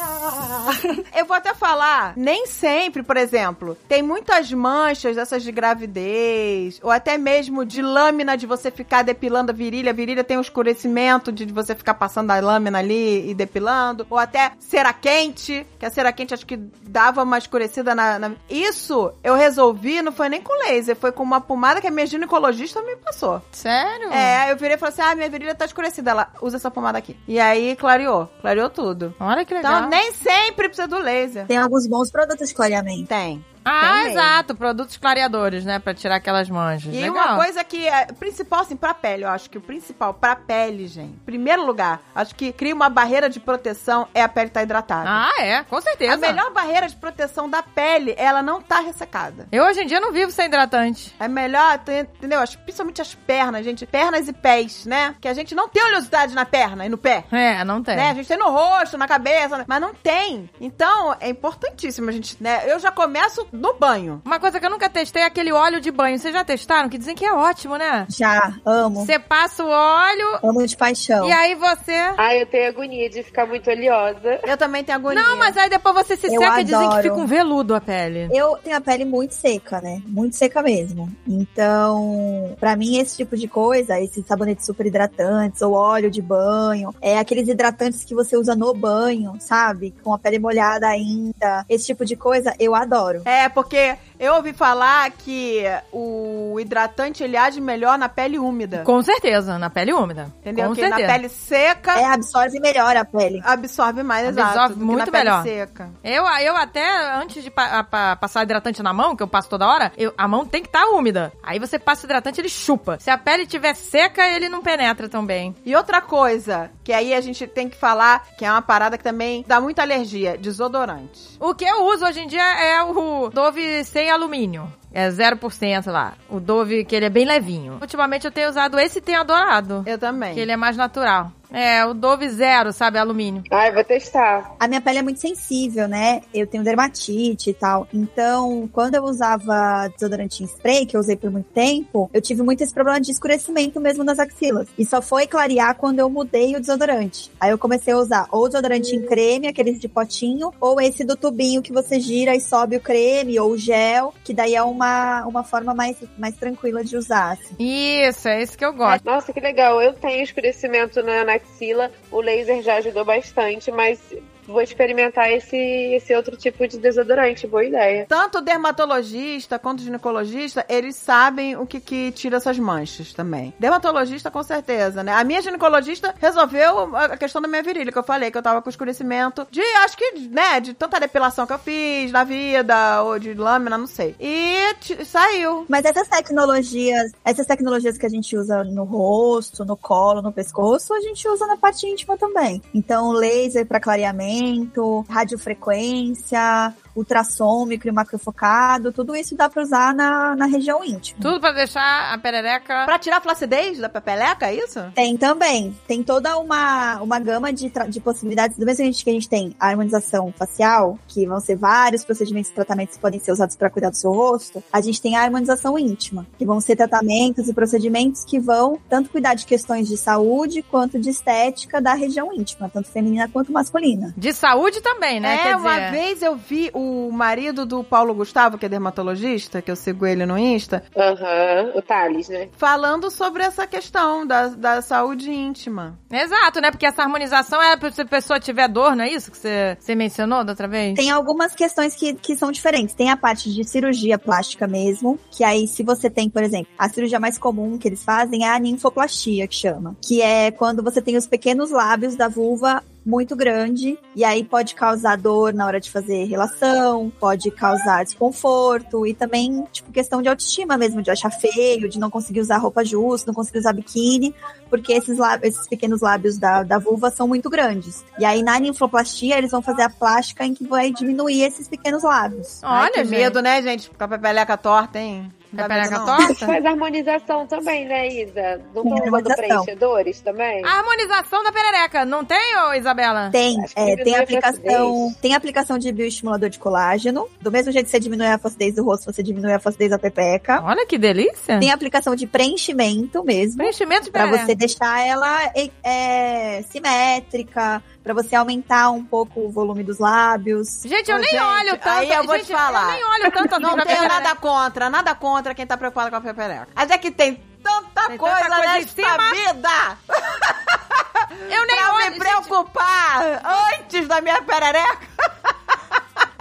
Eu vou até falar, nem sempre, por exemplo, tem muitas manchas dessas de gravidez, ou até mesmo de lâmina de você ficar depilando a virilha. A virilha tem um escurecimento de você ficar passando a lâmina ali e depilando, ou até cera quente, que a cera quente acho que dava uma escurecida na, na- Isso eu resolvi, não foi nem com laser, foi com uma pomada que a minha ginecologista me passou. Sério? É, eu virei e falei assim: ah, minha virilha tá escurecida. Ela usa essa pomada aqui. E aí clareou, clareou tudo. Olha que legal. Então nem sempre precisa do laser. Tem alguns bons produtos de clareamento. Tem. Ah, tem exato. Produtos clareadores, né? Pra tirar aquelas manchas. E legal. uma coisa que é principal, assim, pra pele, eu acho que o principal pra pele, gente, primeiro lugar, acho que cria uma barreira de proteção é a pele estar hidratada. Ah, é. Com certeza. a melhor barreira de proteção da pele, ela não tá ressecada. Eu hoje em dia não vivo sem hidratante. É melhor, entendeu? Principalmente as pernas, gente. Pernas e pés, né? Que a gente não tem oleosidade na perna e no pé. É, não tem. Né? A gente tem no rosto, na cabeça, né? mas não tem. Então, é importantíssimo a gente, né? Eu já começo no banho. Uma coisa que eu nunca testei é aquele óleo de banho. Vocês já testaram? Que dizem que é ótimo, né? Já, amo. Você passa o óleo Amo de paixão. e aí você. Ai, eu tenho agonia de ficar muito oleosa. Eu também tenho agonia. Não, mas aí depois você se Eu seca e dizem que adoro. fica um veludo a pele. Eu tenho a pele muito seca, né? Muito seca mesmo. Então, pra mim, esse tipo de coisa, esses sabonetes super hidratantes ou óleo de banho, é aqueles hidratantes que você usa no banho, sabe? Com a pele molhada ainda. Esse tipo de coisa, eu adoro. É, porque eu ouvi falar que o hidratante ele age melhor na pele úmida. Com certeza, na pele úmida. Entendeu? Com Porque na certeza. pele seca É, absorve melhor a pele. absorve mais, Absorve exato. que muito melhor. seca. Eu, eu até, antes de pa- pa- passar hidratante na mão, que eu passo toda hora, eu- a mão tem que estar úmida. Aí você passa o hidratante, ele chupa. Se a pele estiver seca, ele não penetra tão bem. E outra coisa, que aí a gente tem que falar, que é uma parada que também dá muita alergia, desodorante. O que eu uso hoje em dia é o Dove sem alumínio. É 0% lá. O Dove, que ele é bem levinho. Ultimamente eu tenho usado esse e tenho adorado. Eu também. Que ele é mais natural. É, o Dove zero, sabe? Alumínio. Ai, vou testar. A minha pele é muito sensível, né? Eu tenho dermatite e tal. Então, quando eu usava desodorante em spray, que eu usei por muito tempo, eu tive muito esse problema de escurecimento mesmo nas axilas. E só foi clarear quando eu mudei o desodorante. Aí eu comecei a usar ou desodorante em creme, aqueles de potinho, ou esse do tubinho que você gira e sobe o creme ou o gel, que daí é uma, uma forma mais, mais tranquila de usar. assim. Isso, é isso que eu gosto. Nossa, que legal. Eu tenho escurecimento na, na axila. O laser já ajudou bastante, mas vou experimentar esse, esse outro tipo de desodorante. Boa ideia. Tanto o dermatologista quanto o ginecologista, eles sabem o que, que tira essas manchas também. Dermatologista, com certeza, né? A minha ginecologista resolveu a questão da minha virilha, que eu falei que eu tava com escurecimento de, acho que, né, de tanta depilação que eu fiz na vida, ou de lâmina, não sei. E t- saiu. Mas essas tecnologias, essas tecnologias que a gente usa no rosto, no colo, no pescoço, a gente usa na parte íntima também. Então, laser para clareamento, radiofrequência, ultrassom micro e macrofocado, tudo isso dá para usar na, na região íntima. Tudo pra deixar a perereca... Pra tirar a flacidez da pepeleca, é isso? Tem também. Tem toda uma, uma gama de, de possibilidades. Do mesmo jeito que a gente tem a harmonização facial, que vão ser vários procedimentos e tratamentos que podem ser usados para cuidar do seu rosto, a gente tem a harmonização íntima, que vão ser tratamentos e procedimentos que vão tanto cuidar de questões de saúde quanto de estética da região íntima, tanto feminina quanto masculina. De saúde também, né? É, Quer uma vez eu vi o marido do Paulo Gustavo, que é dermatologista, que eu sigo ele no Insta, Aham, o Thales, né? falando sobre essa questão da, da saúde íntima. Exato, né? Porque essa harmonização é pra se a pessoa tiver dor, não é isso que você, você mencionou da outra vez? Tem algumas questões que, que são diferentes. Tem a parte de cirurgia plástica mesmo, que aí se você tem, por exemplo, a cirurgia mais comum que eles fazem é a ninfoplastia, que chama. Que é quando você tem os pequenos lábios da vulva muito grande, e aí pode causar dor na hora de fazer relação, pode causar desconforto, e também, tipo, questão de autoestima mesmo, de achar feio, de não conseguir usar roupa justa, não conseguir usar biquíni, porque esses, lábios, esses pequenos lábios da, da vulva são muito grandes. E aí na ninfoplastia eles vão fazer a plástica em que vai diminuir esses pequenos lábios. Ai, Olha, gente. medo, né, gente? Com a pepeleca torta, hein? Pepeleca medo, não. torta? Faz harmonização também, né, Isa? Não usando harmonização. preenchedores também? A harmonização da perereca, não tem, ô Isabela? Tem, é, tem aplicação, tem aplicação de bioestimulador de colágeno. Do mesmo jeito que você diminui a flacidez do rosto, você diminui a flacidez da pepeca. Olha que delícia. Tem aplicação de preenchimento mesmo. Preenchimento de Pra você deixar ela é, é, simétrica, pra você aumentar um pouco o volume dos lábios. Gente, eu Ô, nem gente, olho tanto. aí eu vou gente, te falar. Eu nem olho tanto assim Não tenho pepereca. nada contra, nada contra quem tá preocupado com a pepereca. Mas é que tem tanta Tem coisa tanta coisa nesta cima. vida Eu nem pra olho. me gente. preocupar antes da minha perereca.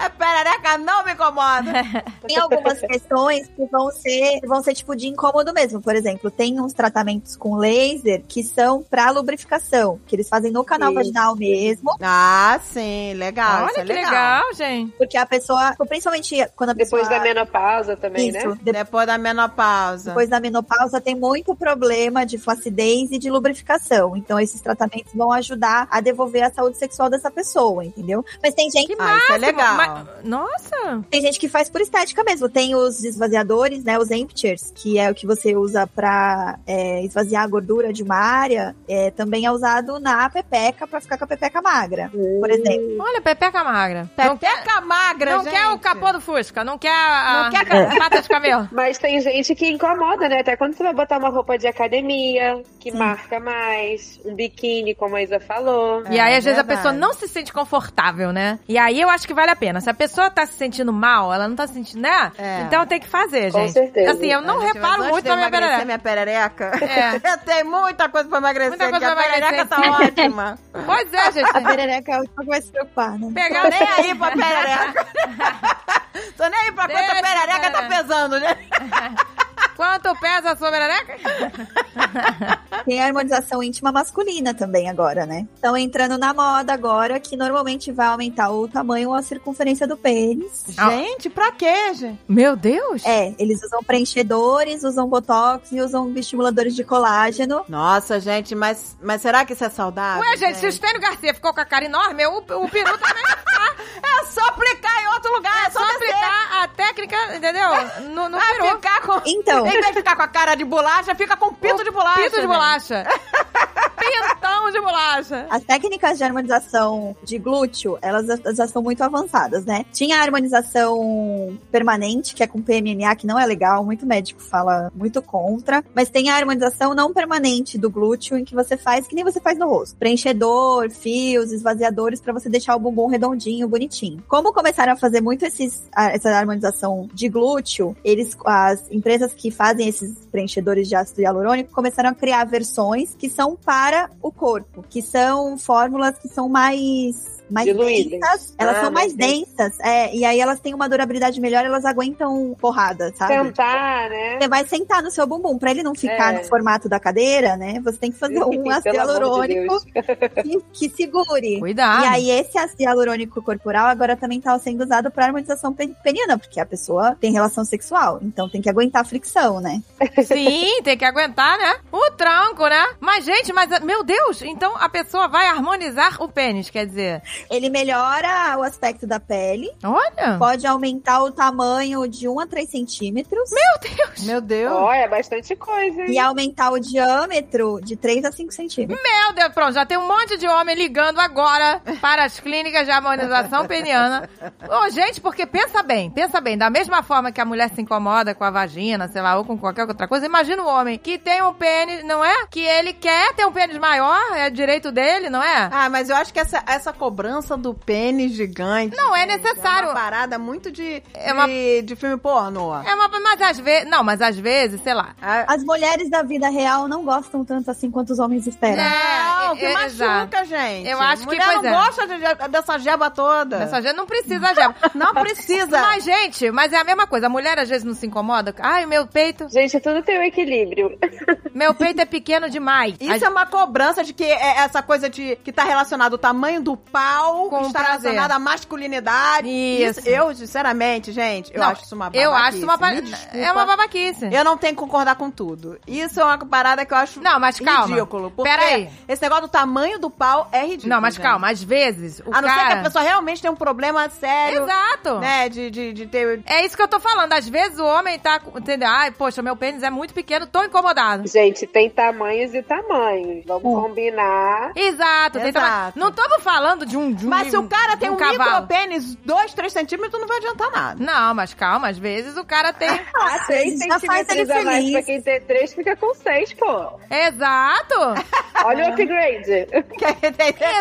A perereca não me incomoda. Tem algumas questões que vão ser, que vão ser tipo de incômodo mesmo. Por exemplo, tem uns tratamentos com laser que são pra lubrificação, que eles fazem no canal Sim. vaginal mesmo, Ah, sim, legal. isso Olha é que legal, gente. porque a pessoa, principalmente quando a pessoa Depois da menopausa também, isso, né? de- Depois da menopausa. depois da menopausa tem muito problema de flacidez e de lubrificação. Então esses tratamentos vão ajudar a devolver a saúde sexual dessa pessoa, entendeu? Mas tem gente Ah, isso é legal. Mas- nossa. Tem gente que faz por estética mesmo. Tem os esvaziadores, né? Os emptiers, que é o que você usa pra é, esvaziar a gordura de uma área. É, também é usado na pepeca pra ficar com a pepeca magra, por exemplo. Olha, pepeca magra. Não quer, Pepeca magra, não gente. quer o capô do Fusca, não quer a, Não quer a pata de camelo. Mas tem gente que incomoda, né? Até quando você vai botar uma roupa de academia, que Sim. marca mais, um biquíni, como a Isa falou. E aí, É às vezes, a pessoa não se sente confortável, né? E aí eu acho que vale a pena. Se a pessoa tá se sentindo mal, ela não tá se sentindo, né? É. Então tem que fazer, Com gente. certeza. Assim, eu não Gente, reparo muito na minha perereca. minha perereca. É. Eu tenho muita coisa pra emagrecer. Muita coisa a pra emagrecer. perereca tá ótima. Pois é, A gente. perereca é a última que vai se preocupar, né? Pegar nem aí pra perereca. Tô nem aí pra quanto a Deixa, perereca tá pesando, né? Quanto pesa a sua perereca? Tem a harmonização íntima masculina também agora, né? Estão entrando na moda agora, que normalmente vai aumentar o tamanho ou a circunferência do pênis. Ah. Gente, pra quê, gente? Meu Deus. É, eles usam preenchedores, usam botox e usam estimuladores de colágeno. Nossa, gente, mas, mas será que isso é saudável? Ué, gente, se o Estênio Garcia ficou com a cara enorme, o, o peru também tá. É só aplicar em outro lugar, é só, Só aplicar a técnica, entendeu? No, no peru. ficar com... Então. Em vez de ficar com a cara de bolacha, fica com pinto de bolacha. Pito de gente. bolacha. Pintão de bolacha. As técnicas de harmonização de glúteo, elas já- são muito avançadas, né? Tinha a harmonização permanente, que é com PMMA, que não é legal, muito médico fala muito contra. Mas tem a harmonização não permanente do glúteo, em que você faz que nem você faz no rosto. Preenchedor, fios, esvaziadores, pra você deixar o bumbum redondinho, bonitinho. Como começaram a fazer muito esses, essa harmonização de glúteo, eles, as empresas que fazem esses preenchedores de ácido hialurônico começaram a criar versões que são para o corpo, que são fórmulas que são mais mais Diluídas. densas, elas Ah, são mais mais densas, é, e aí elas têm uma durabilidade melhor, elas aguentam porrada, sabe? Sentar, né? Você vai sentar no seu bumbum, pra ele não ficar É. no formato da cadeira, né? Você tem que fazer um ácido de hialurônico Deus. que, que segure. Cuidado. E aí, esse ácido hialurônico corporal agora também tá sendo usado pra harmonização pe- peniana, porque a pessoa tem relação sexual, então tem que aguentar a fricção, né? Sim, tem que aguentar, né? O tranco, né? Mas, gente, mas, meu Deus, então a pessoa vai harmonizar o pênis, quer dizer. Ele melhora o aspecto da pele, Olha. pode aumentar o tamanho de 1 a 3 centímetros Meu Deus. Ó, é bastante coisa, e hein? aumentar o diâmetro de 3 a 5 centímetros. Meu Deus, pronto, já tem um monte de homem ligando agora para as clínicas de harmonização peniana. Ô, gente, porque pensa bem, pensa bem, da mesma forma que a mulher se incomoda com a vagina, sei lá, ou com qualquer outra coisa, imagina o homem que tem um pênis, não é? Que ele quer ter um pênis maior, é direito dele, não é? Ah, mas eu acho que essa, essa cobrança do pênis gigante. Não é necessário. É uma parada muito de, É uma- de, de filme pornô. É uma, mas às vezes, não, mas às vezes, sei lá. Ah, As mulheres da vida real não gostam tanto assim quanto os homens esperam. Não, É, que é, machuca, gente. Eu acho que, Mulher pois não é. gosta de- dessa jeba toda. Essa gente não precisa já. Não precisa. Mas, gente, mas é a mesma coisa. A mulher às vezes não se incomoda. Ai, meu peito, Gente, tudo tem um equilíbrio. meu peito é pequeno demais. Isso é uma cobrança de que é essa coisa de que tá relacionado ao tamanho do pau, Com que está prazer. relacionado à masculinidade. Isso. eu, sinceramente, gente, eu Não, acho isso uma babaquice. Eu acho isso uma, ba- é uma babaquice. Eu não tenho que concordar com tudo. Isso é uma parada que eu acho Não, mas calma. ridículo. Porque Pera aí. esse negócio do tamanho do pau é ridículo. Não, mas gente. calma, às vezes o A não ser que cara... a pessoa realmente tem um problema sério, Exato. né? De, de, de ter. É isso que eu tô falando. Às vezes o homem tá, com- entendeu? Ai, poxa, meu pênis é muito pequeno, tô incomodado. Gente, tem tamanhos e tamanhos. Vamos Hum. combinar. Exato. tem Exato. tamanho- Não estamos falando de um, de um Mas se o cara tem um, cavalo. micropênis 2, 3 centímetros, não vai adiantar nada. Não, mas calma, às vezes o cara tem... Ah, Às 3 vezes já faz ele centímetros a mais pra quem tem 3 fica com 6, pô. Exato. Olha o upgrade.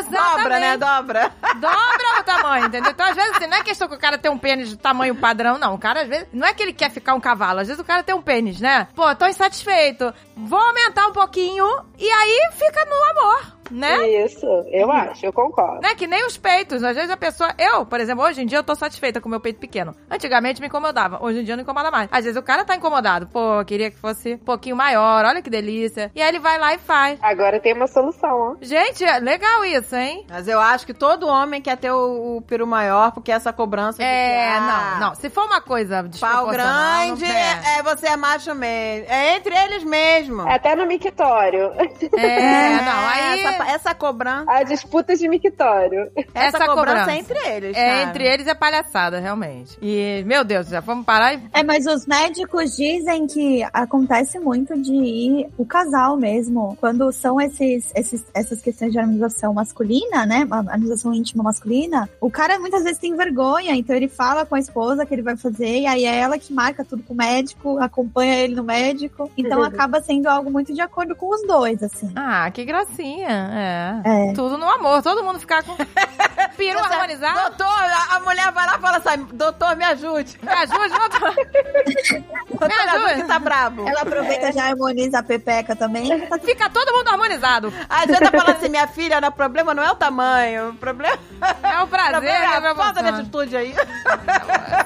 Dobra, né? Dobra. Dobra o tamanho, entendeu? Então, às vezes, assim, não é questão que o cara tem um pênis de tamanho padrão, não. O cara, às vezes, não é que ele quer ficar um cavalo. Às vezes o cara tem um pênis, né? Pô, tô insatisfeito. Vou aumentar um pouquinho e aí fica no amor. Né? Isso, eu acho, eu concordo. Né? Que nem os peitos. Às vezes a pessoa. Eu, por exemplo, hoje em dia eu tô satisfeita com o meu peito pequeno. Antigamente me incomodava. Hoje em dia não incomoda mais. Às vezes o cara tá incomodado. Pô, queria que fosse um pouquinho maior. Olha que delícia. E aí ele vai lá e faz. Agora tem uma solução, ó. Gente, é legal isso, hein? Mas eu acho que todo homem quer ter o, o peru maior, porque essa cobrança. de É, que, ah, não, não. Se for uma coisa Pau desproporcional, não grande, é. é, você é macho mesmo. É entre eles mesmo. É Até no mictório. É, não, aí... Essa, essa cobrança. A disputa de mictório. Essa, Essa cobrança, cobrança. é entre eles. É, cara. entre eles é palhaçada, realmente. E, meu Deus, já vamos parar e. É, mas os médicos dizem que acontece muito de ir o casal mesmo. Quando são esses, esses, essas questões de harmonização masculina, né? a Harmonização íntima masculina, o cara muitas vezes tem vergonha, então ele fala com a esposa que ele vai fazer, e aí é ela que marca tudo com o médico, acompanha ele no médico. Então acaba sendo algo muito de acordo com os dois, assim. Ah, que gracinha. É. É. Tudo no amor, todo mundo ficar com peru Você- harmonizado. Doutor, a, a mulher vai lá e fala assim: Doutor, me ajude. Me ajude, doutor. Doutor, me ajude que tá bravo. Ela aproveita e já harmoniza a pepeca também. Fica todo mundo harmonizado. Você tá falando assim: minha filha, o problema não é o tamanho, o problema, É o o prazer, problema é né, a falta de atitude aí.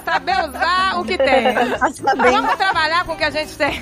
Saber usar o que tem. Tá bem. Vamos trabalhar com o que a gente tem.